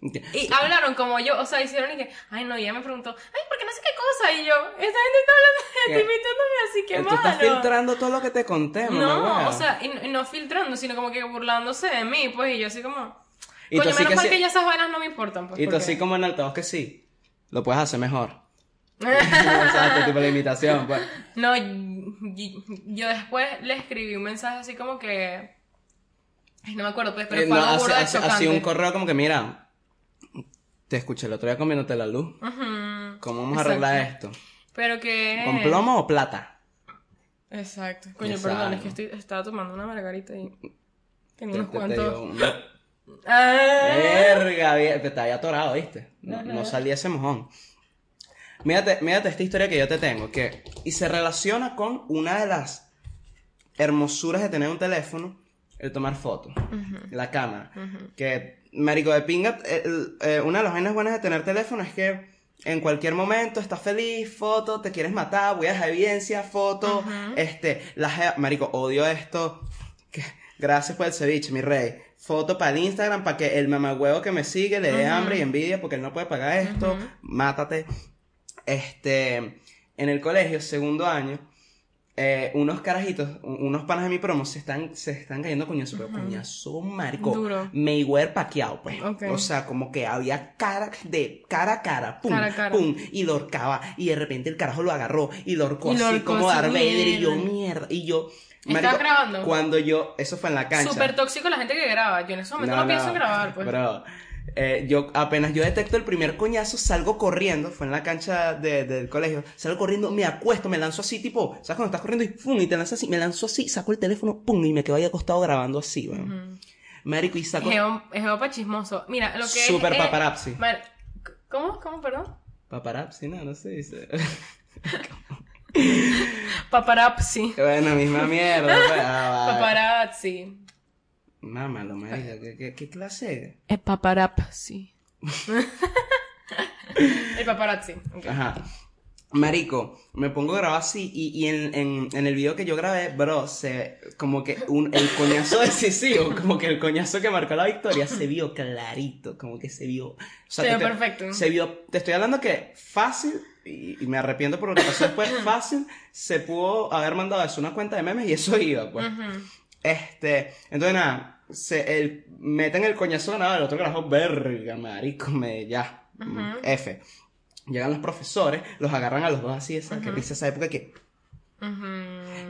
Y hablaron como yo, o sea, hicieron y que, ay no, y ella me preguntó, ay, ¿por qué no sé qué cosa? Y yo, esta gente está hablando de ti, ¿Qué? imitándome así, Tú malo. estás filtrando todo lo que te conté, No, hueva. o sea, y, no- y no filtrando, sino como que burlándose de mí, pues, y yo así como, Y coño, así menos que mal que ya esas vainas no me importan, pues, Y tú así como en altavoz que sí, lo puedes hacer mejor. Exacto, tipo la imitación, pues. No, yo después le escribí un mensaje así como que, ay, no me acuerdo, pues, pero Eh, fue no, algo de chocante. así un correo como que, mira, te escuché el otro día comiéndote la luz. ¿Cómo vamos a arreglar esto? Pero que... ¿Con plomo o plata? Exacto. Coño, Exacto. perdón, es que estoy, estaba tomando una margarita y tenía Te- unos te- cuantos... Ah. Verga, te había atorado, ¿viste? No, no salía ese mojón. Mírate, mírate esta historia que yo te tengo, que, y se relaciona con una de las hermosuras de tener un teléfono, el tomar fotos, la cámara. Que, marico de pinga, el- eh, una de las vainas buenas de tener teléfono es que en cualquier momento estás feliz, foto, te quieres matar, voy a dejar evidencia, foto, este, la marico, odio esto, que- gracias por el ceviche, mi rey. Foto para el Instagram, para que el mamagüevo que me sigue le dé hambre y envidia porque él no puede pagar esto, mátate. Este, en el colegio, segundo año, eh, unos carajitos, un- unos panas de mi promo se están, se están cayendo coñazo, pero coñazo, marico. Duro. Mayweather paqueado, pues. Ok. O sea, como que había cara de cara a cara, pum, Cara cara. pum, y lo horcaba, y de repente el carajo lo agarró, y lo horcó Y lo así como Darth Vader, y yo, mierda. y yo, ¿Estabas grabando? Cuando yo, eso fue en la cancha. Súper tóxico la gente que graba. Yo en ese momento no, pienso en grabar, pues. Bro, eh, yo apenas yo detecto el primer coñazo, salgo corriendo, fue en la cancha de- del colegio, salgo corriendo, me acuesto, me lanzo así, tipo, ¿sabes cuando estás corriendo y pum, y te lanzas así? Me lanzo así, saco el teléfono, pum, y me quedo ahí acostado grabando así, weón. Marico, y saco... Es para chismoso. Mira, lo que Súper es... paparazzi. Mar- ¿Cómo? ¿Cómo, perdón? Paparazzi, no, no se dice. Paparazzi. bueno, misma mierda. pues. Paparazzi. Mámalo, marica, ¿qué, qué, qué clase? Es paparazzi. El paparazzi. ok. Ajá. Marico, me pongo a grabar así y, y en, en, en el video que yo grabé, bro, se, como que un, el coñazo decisivo, como que el coñazo que marcó la victoria se vio clarito, como que se vio. O sea, Se vio te- perfecto. Se vio, te estoy hablando que fácil, y, y me arrepiento por lo que pasó después, fácil, se pudo haber mandado eso una cuenta de memes y eso iba, pues. Ujú. Este, entonces nada, se, el, meten el coñazo ganado, el otro carajo, verga, marico, me, ya, F. Llegan los profesores, los agarran a los dos así, esa, que risa esa época que,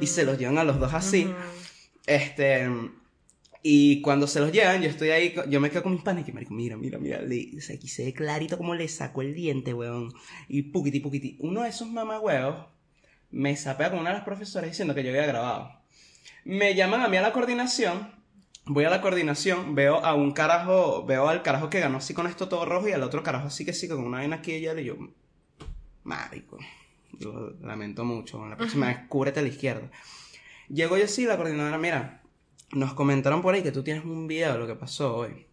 y se los llevan a los dos así, este, y cuando se los llevan, yo estoy ahí, yo me quedo con mis panes, que marico, mira, mira, mira, le, o sea, aquí se ve clarito como le sacó el diente, weón, y puquiti, puquiti, uno de esos mamagüeos me sapea con una de las profesoras diciendo que yo había grabado. Me llaman a mí a la coordinación. Voy a la coordinación, veo a un carajo, veo al carajo que ganó así con esto todo rojo y al otro carajo así que sí, con una vaina aquí y yo, marico, lo lamento mucho, la próxima vez cúbrete a la izquierda. Llego yo así, la coordinadora, mira, nos comentaron por ahí que tú tienes un video de lo que pasó hoy.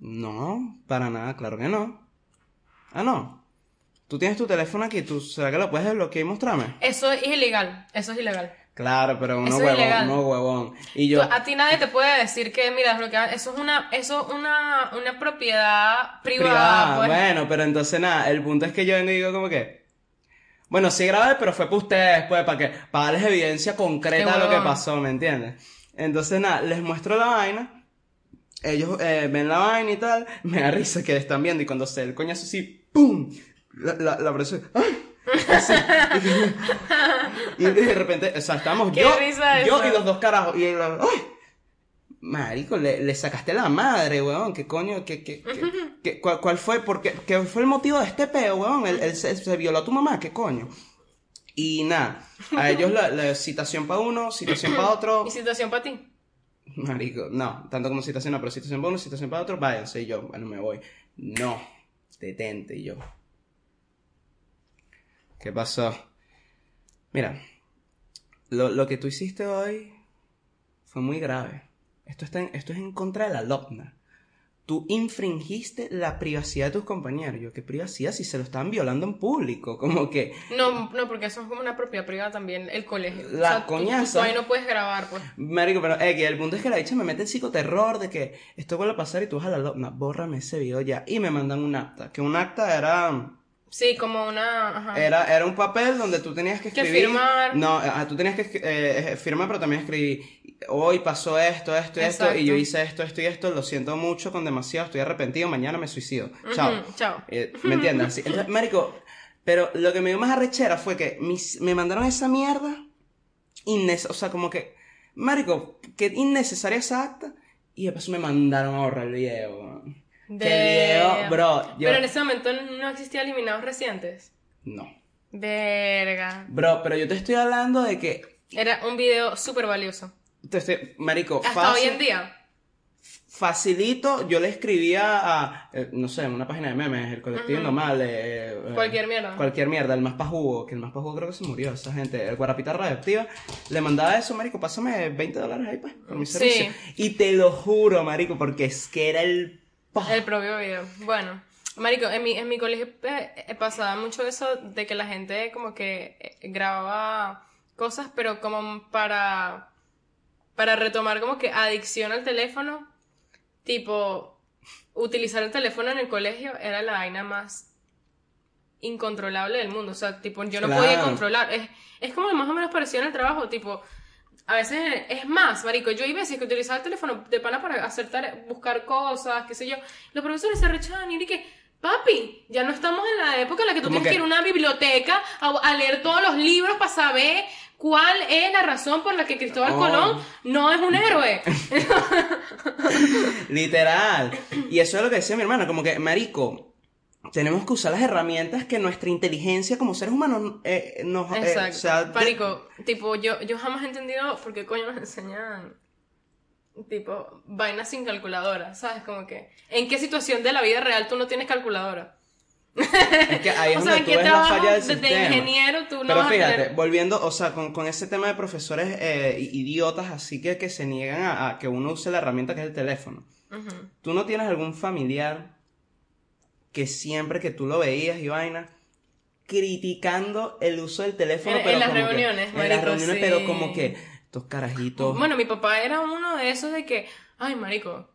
No, para nada, claro que no. Ah, no. Tú tienes tu teléfono aquí, ¿tú, ¿será que lo puedes desbloquear y mostrarme? Eso es ilegal. Eso es ilegal. Claro, pero uno Eso huevón, uno huevón. Y yo, a ti nadie te puede decir que, mira. Eso es una, eso es una, una propiedad privada. privada, pues. bueno, pero entonces nada, el punto es que yo vengo y digo como que, bueno, sí grabé, pero fue para ustedes, pues, para que, para darles evidencia concreta de lo que pasó, ¿me entiendes? Entonces nada, les muestro la vaina, ellos eh, ven la vaina y tal, me da risa que están viendo y cuando se el coñazo así, ¡pum! La, la, la ¡ay! Así, y, de repente, o sea, estábamos yo, yo y los dos carajos, y él, ¡ay! Marico, le, le sacaste la madre, weón. ¿Qué coño? ¿Qué, qué, qué- qué- cuál, cuál fue? ¿Por qué, qué fue el motivo de este peo, weón? Él, él se, se violó a tu mamá, ¿qué coño? Y nada, a ellos la, la citación para uno, citación para otro. ¿Y situación para ti? Marico, no, tanto como citación no, pero citación para uno, citación para otro, váyanse y yo, bueno, me voy. No, detente y yo. ¿Qué pasó? Mira, lo, lo que tú hiciste hoy fue muy grave. Esto, está en, esto es en contra de la LOPNA. tú infringiste la privacidad de tus compañeros. Yo, ¿qué privacidad? Si se lo estaban violando en público, como que... No, no, porque eso es como una propiedad privada también, el colegio. La o sea, tú- coñaza. Tú, ahí no puedes grabar, pues. Marico, pero eh, que el punto es que la dicha me mete el psicoterror de que esto vuelve a pasar y tú vas a la... lo- No, bórrame ese video ya. Y me mandan un acta, que un acta era... Sí, como una... Ajá. Era, era un papel donde tú tenías que Que escribir. firmar. No, tú tenías que eh, eh, firmar, pero también escribir. Hoy pasó esto, esto y esto, y yo Exacto. hice esto, esto y esto. Lo siento mucho, con demasiado, estoy arrepentido. Mañana me suicido. Chao. Ujú, chao. Eh, ¿Me entiendes? Así- Entonces, marico, pero lo que me dio más arrechera fue que mis- me mandaron esa mierda. Innes o sea, como que. Marico, que innecesaria esa acta. Y después me mandaron a borrar el video. Que el video, bro. Yo, Pero en ese momento no existía eliminados recientes. No. Verga. Bro, pero yo te estoy hablando de que Era un video súper valioso. Te estoy- marico, Hasta fácil- hoy en día. facilito, yo le escribía a, eh, no sé, en una página de memes, el colectivo normal, eh, eh, Cualquier mierda. Cualquier mierda, el más pajugo, que el más pajugo creo que se murió, esa gente, el guarapita radioactiva, le mandaba eso, marico, pásame 20 dólares ahí, pues, por mi Sí. servicio. Y te lo juro, marico, porque es que era el... El propio video. Bueno, Marico, en mi, en mi colegio eh, eh, pasaba mucho eso de que la gente como que eh, grababa cosas, pero como para, para retomar como que adicción al teléfono, tipo, utilizar el teléfono en el colegio era la vaina más incontrolable del mundo. O sea, tipo, yo no Claro. podía controlar. Es, es como más o menos parecido en el trabajo, tipo, a veces es más, marico, yo hay veces que utilizaba el teléfono de pana para hacer tare- buscar cosas, qué sé yo. Los profesores se rechaban y que, papi, ya no estamos en la época en la que tú tienes que que- ir a una biblioteca a, a leer todos los libros para saber cuál es la razón por la que Cristóbal Oh. Colón no es un héroe. Literal. Y eso es lo que decía mi hermana, como que, marico, tenemos que usar las herramientas que nuestra inteligencia como seres humanos eh, nos... eh, Exacto. sea, de- Marico, tipo, yo, yo jamás he entendido por qué coño nos enseñan, tipo, vainas sin calculadora, ¿sabes? Como que, ¿en qué situación de la vida real tú no tienes calculadora? Es que ahí es o sea, donde ¿en tú ves la falla del de, de sistema. ingeniero tú no Pero vas fíjate, a tener... volviendo, o sea, con, con ese tema de profesores eh, idiotas, así que, que se niegan a, a que uno use la herramienta que es el teléfono. ¿Tú no tienes algún familiar que siempre que tú lo veías y vaina, criticando el uso del teléfono? En- pero en las como que- reuniones, En las reuniones, sí. pero como que estos carajitos. Bueno, mi papá era uno de esos de que, ay, marico,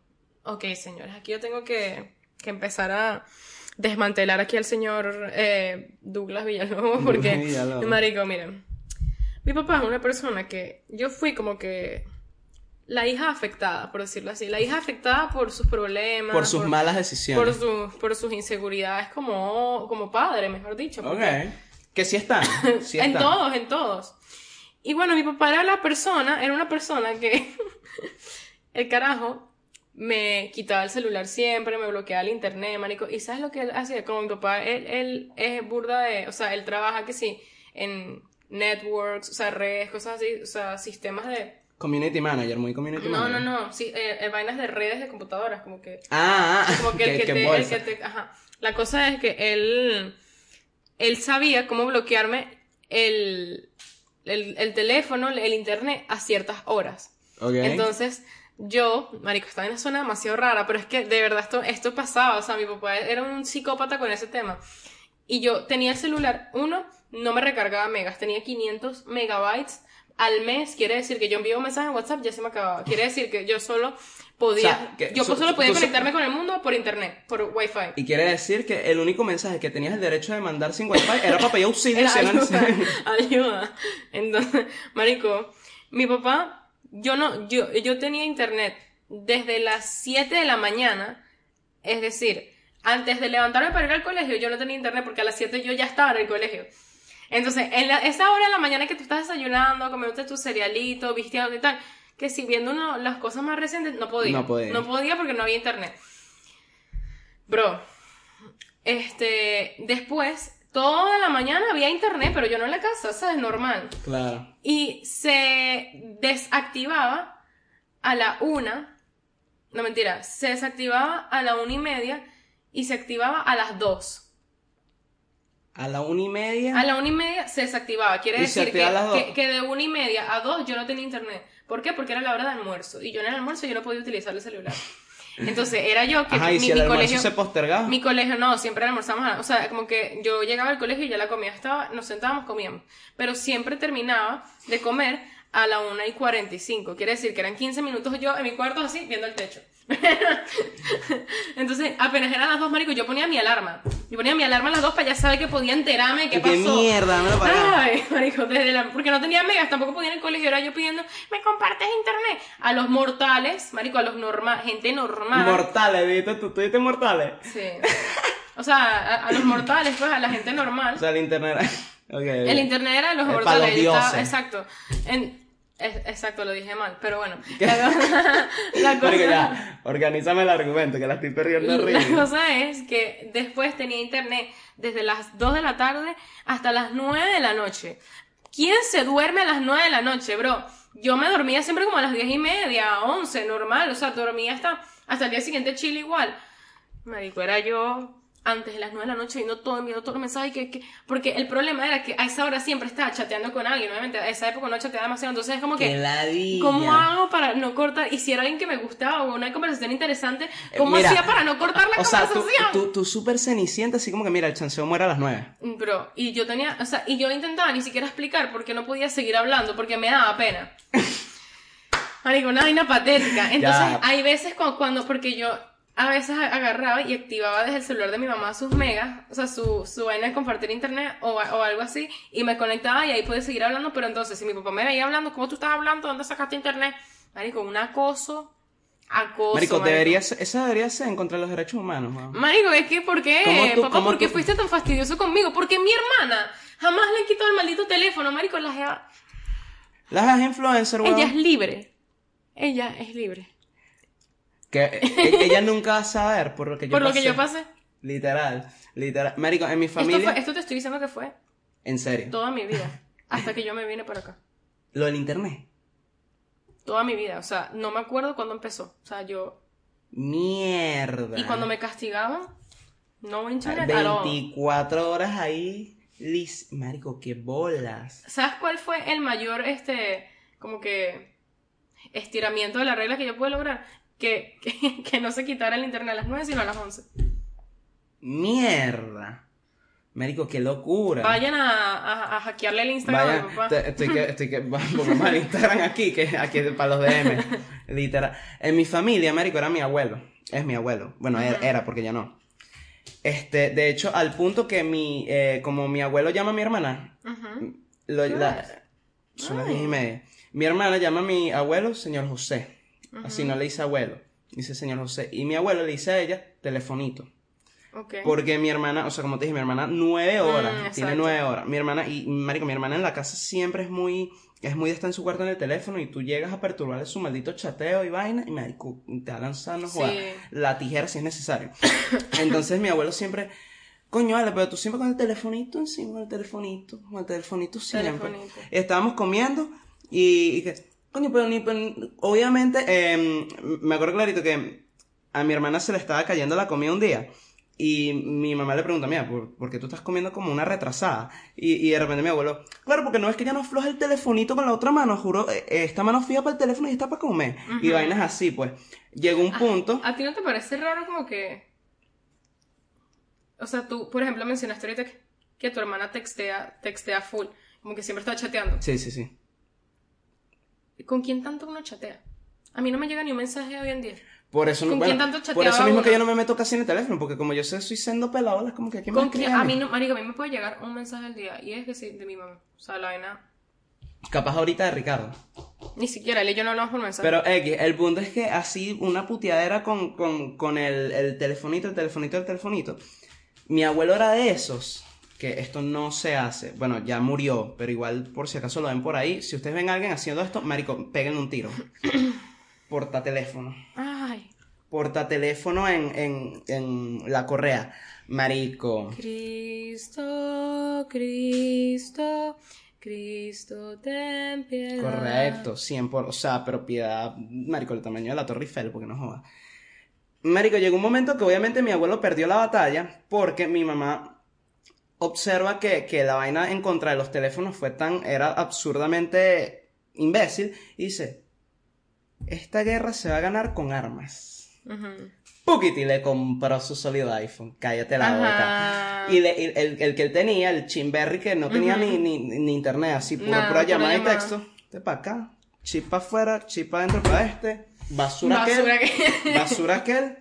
ok, señores, aquí yo tengo que, que empezar a desmantelar aquí al señor eh, Douglas Villalobos, porque, Villalobos. marico, miren, mi papá es una persona que yo fui como que la hija afectada, por decirlo así, la hija afectada por sus problemas, por sus malas decisiones. por, sus- por sus inseguridades como, como padre, mejor dicho. porque- Ok. Que sí están. Sí en están. todos, en todos. Y bueno, mi papá era la persona, era una persona que el carajo me quitaba el celular siempre, me bloqueaba el internet, marico. ¿Y sabes lo que él hacía? Como mi papá, él, él es burda de, o sea, él trabaja que sí, en networks, o sea, redes, cosas así, o sea, sistemas de... Community manager, muy community No, no, manager. no, sí, eh, eh, vainas de redes de computadoras, como que... Ah, ah, Como que el que, te, el que te- ajá. La cosa es que él, él sabía cómo bloquearme el, el, el teléfono, el internet a ciertas horas. Ok. Entonces, yo, marico, estaba en una zona demasiado rara, pero es que de verdad esto, esto pasaba, o sea, mi papá era un psicópata con ese tema. Y yo tenía el celular, uno, no me recargaba megas, tenía 500 megabytes al mes, quiere decir que yo envío un mensaje en WhatsApp, ya se me acababa. Quiere decir que yo solo podía, O sea, que yo so- solo podía so- conectarme con el mundo por internet, por wifi. Y quiere decir que el único mensaje que tenías el derecho de mandar sin wifi era para pedir auxilio. Era ayuda, ayuda. Entonces, marico, mi papá, yo no, yo, yo tenía internet desde las 7 de la mañana, es decir, antes de levantarme para ir al colegio, yo no tenía internet porque a las 7 yo ya estaba en el colegio. Entonces, en la- esa hora de la mañana que tú estás desayunando, comiéndote tu cerealito, vistiendo y tal, que si viendo uno- las cosas más recientes, no podía. No podía. No podía porque no había internet. Bro, este, después, toda la mañana había internet, pero yo no en la casa, ¿sabes? Normal. Claro. Y se desactivaba a la una, no mentira, se desactivaba a la una y media y se activaba a las dos. A la una y media. A la una y media se desactivaba. Quiere decir que, que, que de una y media a dos yo no tenía internet. ¿Por qué? Porque era la hora de almuerzo. Y yo en el almuerzo yo no podía utilizar el celular. Entonces era yo que Ajá, y mi, si mi el almuerzo colegio... se postergaba. Mi colegio no, siempre almorzamos, o sea, como que yo llegaba al colegio y ya la comida estaba, nos sentábamos, comíamos, pero siempre terminaba de comer a la 1 y 45, quiere decir que eran 15 minutos yo en mi cuarto así, viendo el techo. Entonces, apenas eran las dos, marico, yo ponía mi alarma, yo ponía mi alarma a las dos para ya saber que podía enterarme de qué ¿Y qué pasó. mierda? Me lo. Ay, marico, desde la, porque no tenía megas, tampoco podía en el colegio, era yo pidiendo, me compartes internet a los mortales, marico, a los normal, gente normal. Mortales, ¿viste? ¿Tú, tú dices mortales? Sí. O sea, a, a los mortales, pues, a la gente normal. O sea, el internet era... El internet era de los Es mortales. para los estaba- dioses. exacto. En- es- exacto, lo dije mal, pero bueno. La, cosa- la cosa, ya, organízame el argumento, que la estoy perdiendo la horrible. cosa es que después tenía internet desde las 2 de la tarde hasta las 9 de la noche. ¿Quién se duerme a las 9 de la noche, bro? Yo me dormía siempre como a las 10 y media, 11, normal. O sea, dormía hasta, hasta el día siguiente chile igual. Marico, era yo antes de las 9 de la noche viendo todo, viendo todos los mensajes que, que- porque el problema era que a esa hora siempre estaba chateando con alguien, obviamente a esa época no chateaba demasiado, entonces es como ¡Qué que! ¿cómo hago para no cortar? Y si era alguien que me gustaba o una conversación interesante, ¿cómo Eh, Mira, hacía para no cortar la O sea, tú, conversación? tú, tú súper cenicienta, así como que mira, el chanceo muere a las 9. Bro, y yo tenía, o sea, y yo intentaba ni siquiera explicar por qué no podía seguir hablando, porque me daba pena. Marico, una vaina patética. Entonces, Ya. hay veces cu- cuando, porque yo a veces agarraba y activaba desde el celular de mi mamá sus megas, o sea, su, su vaina de compartir internet o, o algo así, y me conectaba y ahí podía seguir hablando, pero entonces, si mi papá me veía hablando, ¿cómo tú estás hablando? ¿Dónde sacaste internet? Marico, un acoso, acoso. Marico, debería ser- esa debería ser en contra de los derechos humanos, weón. Marico, es que, ¿por qué? ¿Cómo tú- Papá, ¿por qué tú- fuiste tan fastidioso conmigo? Porque mi hermana jamás le quitó el maldito teléfono, Marico. Las las influencers, weón. Ella es libre. Ella es libre. Que e- ella nunca va a saber por lo que yo Por lo pasé. que yo pasé. Literal, literal. Marico, en mi Esto, familia... fue- esto te estoy diciendo que fue En serio. toda mi vida. Hasta que yo me vine para acá. Lo del internet. Toda mi vida. O sea, no me acuerdo cuándo empezó. O sea, yo. Mierda. Y cuando me castigaban, no internet at all. 24 horas ahí. Lis... Marico, qué bolas. ¿Sabes cuál fue el mayor, este, como que, estiramiento de la regla que yo pude lograr? Que, que, que no se quitara el internet a las 9, sino a las 11. Mierda. Marico, qué locura. Vayan a, a, a hackearle el Instagram a mi Vaya, papá. estoy que, estoy que, pongamos el Instagram aquí, que aquí es para los DM, literal. En mi familia, Américo, era mi abuelo, es mi abuelo, bueno, era, era, porque ya no. Este, de hecho, al punto que mi, eh, como mi abuelo llama a mi hermana, lo- ¿Qué la- son las diez y media, mi hermana llama a mi abuelo señor José, así no le dice abuelo, dice señor José, y mi abuelo le dice a ella telefonito. Ok. Porque mi hermana, o sea, como te dije, mi hermana nueve horas, Mm, tiene exacto. nueve horas. Mi hermana, y marico, mi hermana en la casa siempre es muy, es muy de estar en su cuarto en el teléfono y tú llegas a perturbarle su maldito chateo y vaina y marico, te va Sí. jodas, la tijera si es necesario. Entonces mi abuelo siempre, coño, vale, pero tú siempre con el telefonito encima, con el telefonito, con el telefonito siempre. Telefonito. Estábamos comiendo y, y que, coño, pero ni, pero ni- obviamente, eh, me acuerdo clarito que a mi hermana se le estaba cayendo la comida un día. Y mi mamá le pregunta, mira, ¿por, por qué tú estás comiendo como una retrasada? Y, y de repente mi abuelo, claro, porque no es que ya no afloja el telefonito con la otra mano, juro, eh, eh, esta mano fija para el teléfono y está para comer. Y vainas así, pues. Llegó un punto. ¿A ti no te parece raro como que... O sea, tú, por ejemplo, mencionaste ahorita que, que tu hermana textea, textea full. Como que siempre está chateando. Sí, sí, sí. ¿Con quién tanto uno chatea? A mí no me llega ni un mensaje hoy en día. Por eso, ¿Con bueno, quién tanto por chateaba eso mismo que yo no me meto casi en el teléfono, porque como yo sé, soy siendo pelado, es como que aquí me ¿Con escribe quién? a mí, no, marico, a mí me puede llegar un mensaje al día. Y es que sí, de mi mamá. O sea, la vaina... Capaz ahorita de Ricardo. Ni siquiera él y yo no hablamos por mensaje. Pero X, el punto es que así una puteadera con, con, con el, el telefonito, el telefonito, el telefonito. Mi abuelo era de esos, que esto no se hace. Bueno, ya murió, pero igual por si acaso lo ven por ahí. Si ustedes ven a alguien haciendo esto, marico, peguen un tiro. Porta teléfono. Ay. Porta teléfono en, en, en la correa. Marico. Cristo, Cristo, Cristo, ten piedad. Correcto, 100 por, o sea, propiedad, marico, el tamaño de la Torre Eiffel, porque no joda. Marico, llegó un momento que obviamente mi abuelo perdió la batalla porque mi mamá observa que, que la vaina en contra de los teléfonos fue tan, era absurdamente imbécil y dice, esta guerra se va a ganar con armas. Ujú. Pukiti le compró su sólido iPhone. Cállate la Ajá. boca. Y, le- y el, el que él tenía, el Chimberry, que no tenía ni, ni, ni internet, así, puro, Nada, pura llamada y texto. Este para acá, chip para afuera, chip para adentro para este, basura, Basura aquel, que- basura aquel.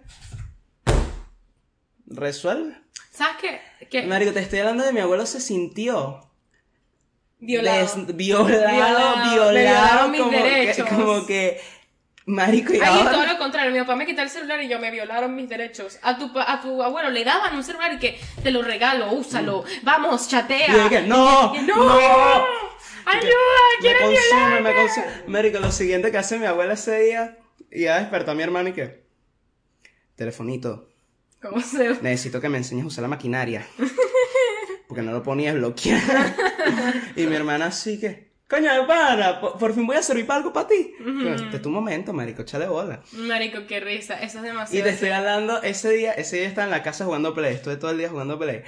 Resuelve. ¿Sabes qué? Que Marico, te estoy hablando de mi abuelo se sintió violado. des- violado, Violado, me mis como, que, derechos. como que, marico, y Ahí ahora- todo lo contrario, mi papá me quitó el celular y yo me violaron mis derechos. A tu, a tu abuelo le daban un celular y que te lo regalo, úsalo, vamos, chatea. Y dije, no, Y- no. no, ayuda, me quiero consume, me consume. Marico, lo siguiente que hace mi abuela ese día, y ya despertó a mi hermano y que, telefonito, ¿Cómo se necesito que me enseñes a usar la maquinaria. Porque no lo ponía bloquear. y mi hermana así que, coño, para, por, por fin voy a servir para algo para ti. Este es tu momento, marico, échale bola. Marico, qué risa, eso es Y demasiado. te estoy hablando, ese día, ese día estaba en la casa jugando play, estuve todo el día jugando play.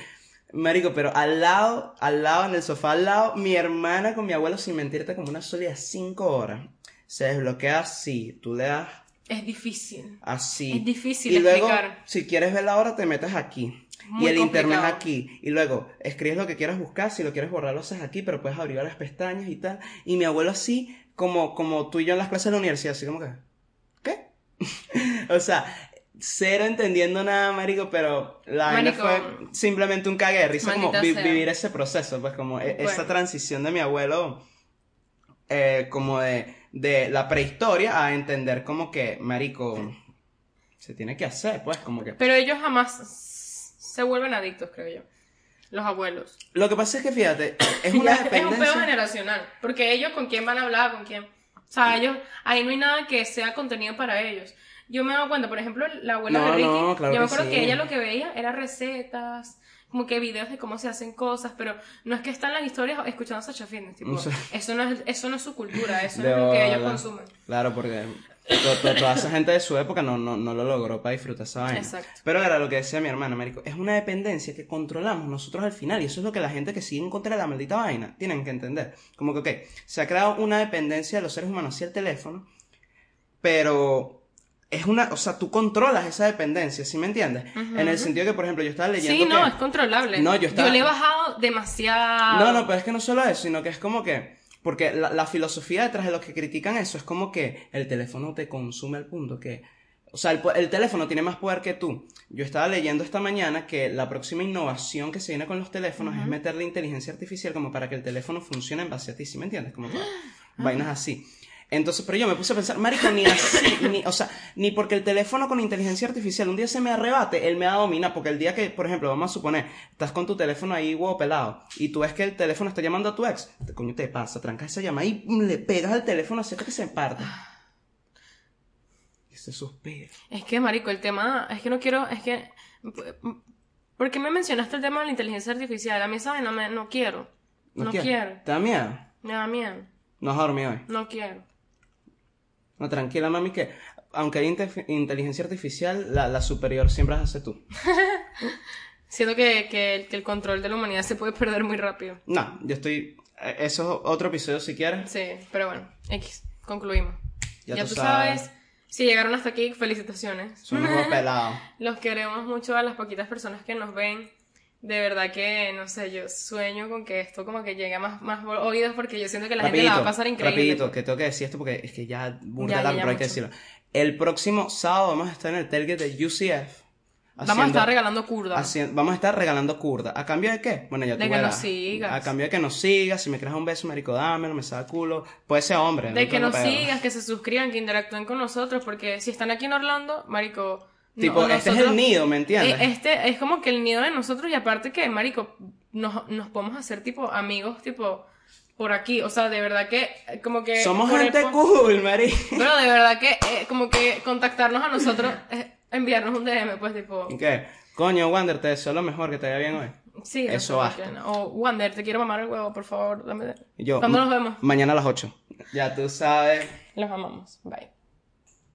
Marico, pero al lado, al lado, en el sofá al lado, mi hermana con mi abuelo, sin mentirte, como una sólida cinco horas. Se desbloquea así, tú le das Es difícil. así. Es difícil Y luego, explicar. si quieres ver la hora, te metes aquí. Muy y el internet complicado. aquí. Y luego, escribes lo que quieras buscar, si lo quieres borrar, lo haces aquí, pero puedes abrir las pestañas y tal. Y mi abuelo así, como, como tú y yo en las clases de la universidad, así como que, ¿qué? o sea, cero entendiendo nada, marico, pero la vaina fue simplemente un cague de risa, como Maldita vi- sea. vivir ese proceso, pues como e- esa Bueno. transición de mi abuelo, eh, como de, de la prehistoria a entender como que, marico, se tiene que hacer, pues, como que... Pero ellos jamás se vuelven adictos, creo yo. Los abuelos. Lo que pasa es que, fíjate, es una es un pedo generacional. Porque ellos con quién van a hablar, con quién. O sea, ellos, ahí no hay nada que sea contenido para ellos. Yo me dado cuenta, por ejemplo, la abuela No, de Ricky, no, claro yo me que acuerdo sí. que ella lo que veía era recetas, como que videos de cómo se hacen cosas, pero no es que están las historias escuchando a Sacha Fitness, tipo, eso no es, eso no es su cultura, eso es lo que ellos consumen. Claro, porque to- to- toda esa gente de su época no, no, no lo logró para disfrutar esa vaina. Exacto. Pero era lo que decía mi hermana, marico, es una dependencia que controlamos nosotros al final y eso es lo que la gente que sigue en contra de la maldita vaina tienen que entender. Como que, ok, se ha creado una dependencia de los seres humanos hacia el teléfono, pero es una, o sea, tú controlas esa dependencia, ¿sí me entiendes? En el sentido que, por ejemplo, yo estaba leyendo Sí, no, que- es controlable. No, yo estaba- le he bajado demasiado. No, no, pero es que no solo eso, sino que es como que. Porque la, la filosofía detrás de los que critican eso es como que el teléfono te consume al punto que. O sea, el, el teléfono tiene más poder que tú. Yo estaba leyendo esta mañana que la próxima innovación que se viene con los teléfonos es meterle inteligencia artificial como para que el teléfono funcione en base a ti, ¿sí me entiendes? Como que vainas así. Entonces, pero yo me puse a pensar, marico, ni así, ni, o sea, ni porque el teléfono con inteligencia artificial un día se me arrebate, él me va a dominar, porque el día que, por ejemplo, vamos a suponer, estás con tu teléfono ahí, huevo pelado, y tú ves que el teléfono está llamando a tu ex, ¿qué coño te pasa? Trancas esa llamada y mm, le pegas al teléfono hasta que se parte. Y se suspira. Es que, marico, el tema, es que no quiero, es que, ¿por qué me mencionaste el tema de la inteligencia artificial? A mí, ¿sabes? No, me, no quiero, no, quieres? quiero, ¿Te da miedo? me da miedo, No has dormido hoy. no quiero. No, tranquila, mami, que aunque hay inte- inteligencia artificial, la, la superior siempre la haces tú. Siento que, que, el- que el control de la humanidad se puede perder muy rápido. No, yo estoy... eh, Eso es otro episodio si quieres. Sí, pero bueno, X, concluimos. Ya Ya, tú tú sabes. sabes, si llegaron hasta aquí, felicitaciones. Son unos pelados. Los queremos mucho a las poquitas personas que nos ven. De verdad que, no sé, yo sueño con que esto como que llegue a más, más oídos porque yo siento que la gente la va a pasar increíble. Rapidito, que tengo que decir esto porque es que ya burda Ya, ya, largo, ya pero hay que decirlo. El próximo sábado vamos a estar en el tailgate de UCF. Vamos a estar regalando curda. haciendo- vamos a estar regalando curda. ¿A cambio de qué? Bueno, ya tú De que verás. nos sigas. A cambio de que nos sigas, si me creas un beso, marico, dámelo, me saca culo. Puede ser hombre. De no que nos pedo. sigas, que se suscriban, que interactúen con nosotros, porque si están aquí en Orlando, marico... no- este es el nido, ¿me entiendes? Eh, Este es como que el nido de nosotros y aparte que, marico, nos, nos podemos hacer tipo amigos, tipo, por aquí. O sea, de verdad que, eh, como que... Somos el gente cool, marico. Pero de verdad que, eh, como que contactarnos a nosotros, eh, enviarnos un DM, pues tipo... ¿Y qué? Coño, Wander, te deseo lo mejor, que te vaya bien hoy. Sí, no Eso basta. bacana. O Wander, te quiero mamar el huevo, por favor, dame... Yo, ¿Cuándo nos vemos? Mañana a las 8. Ya tú sabes. Los amamos. Bye.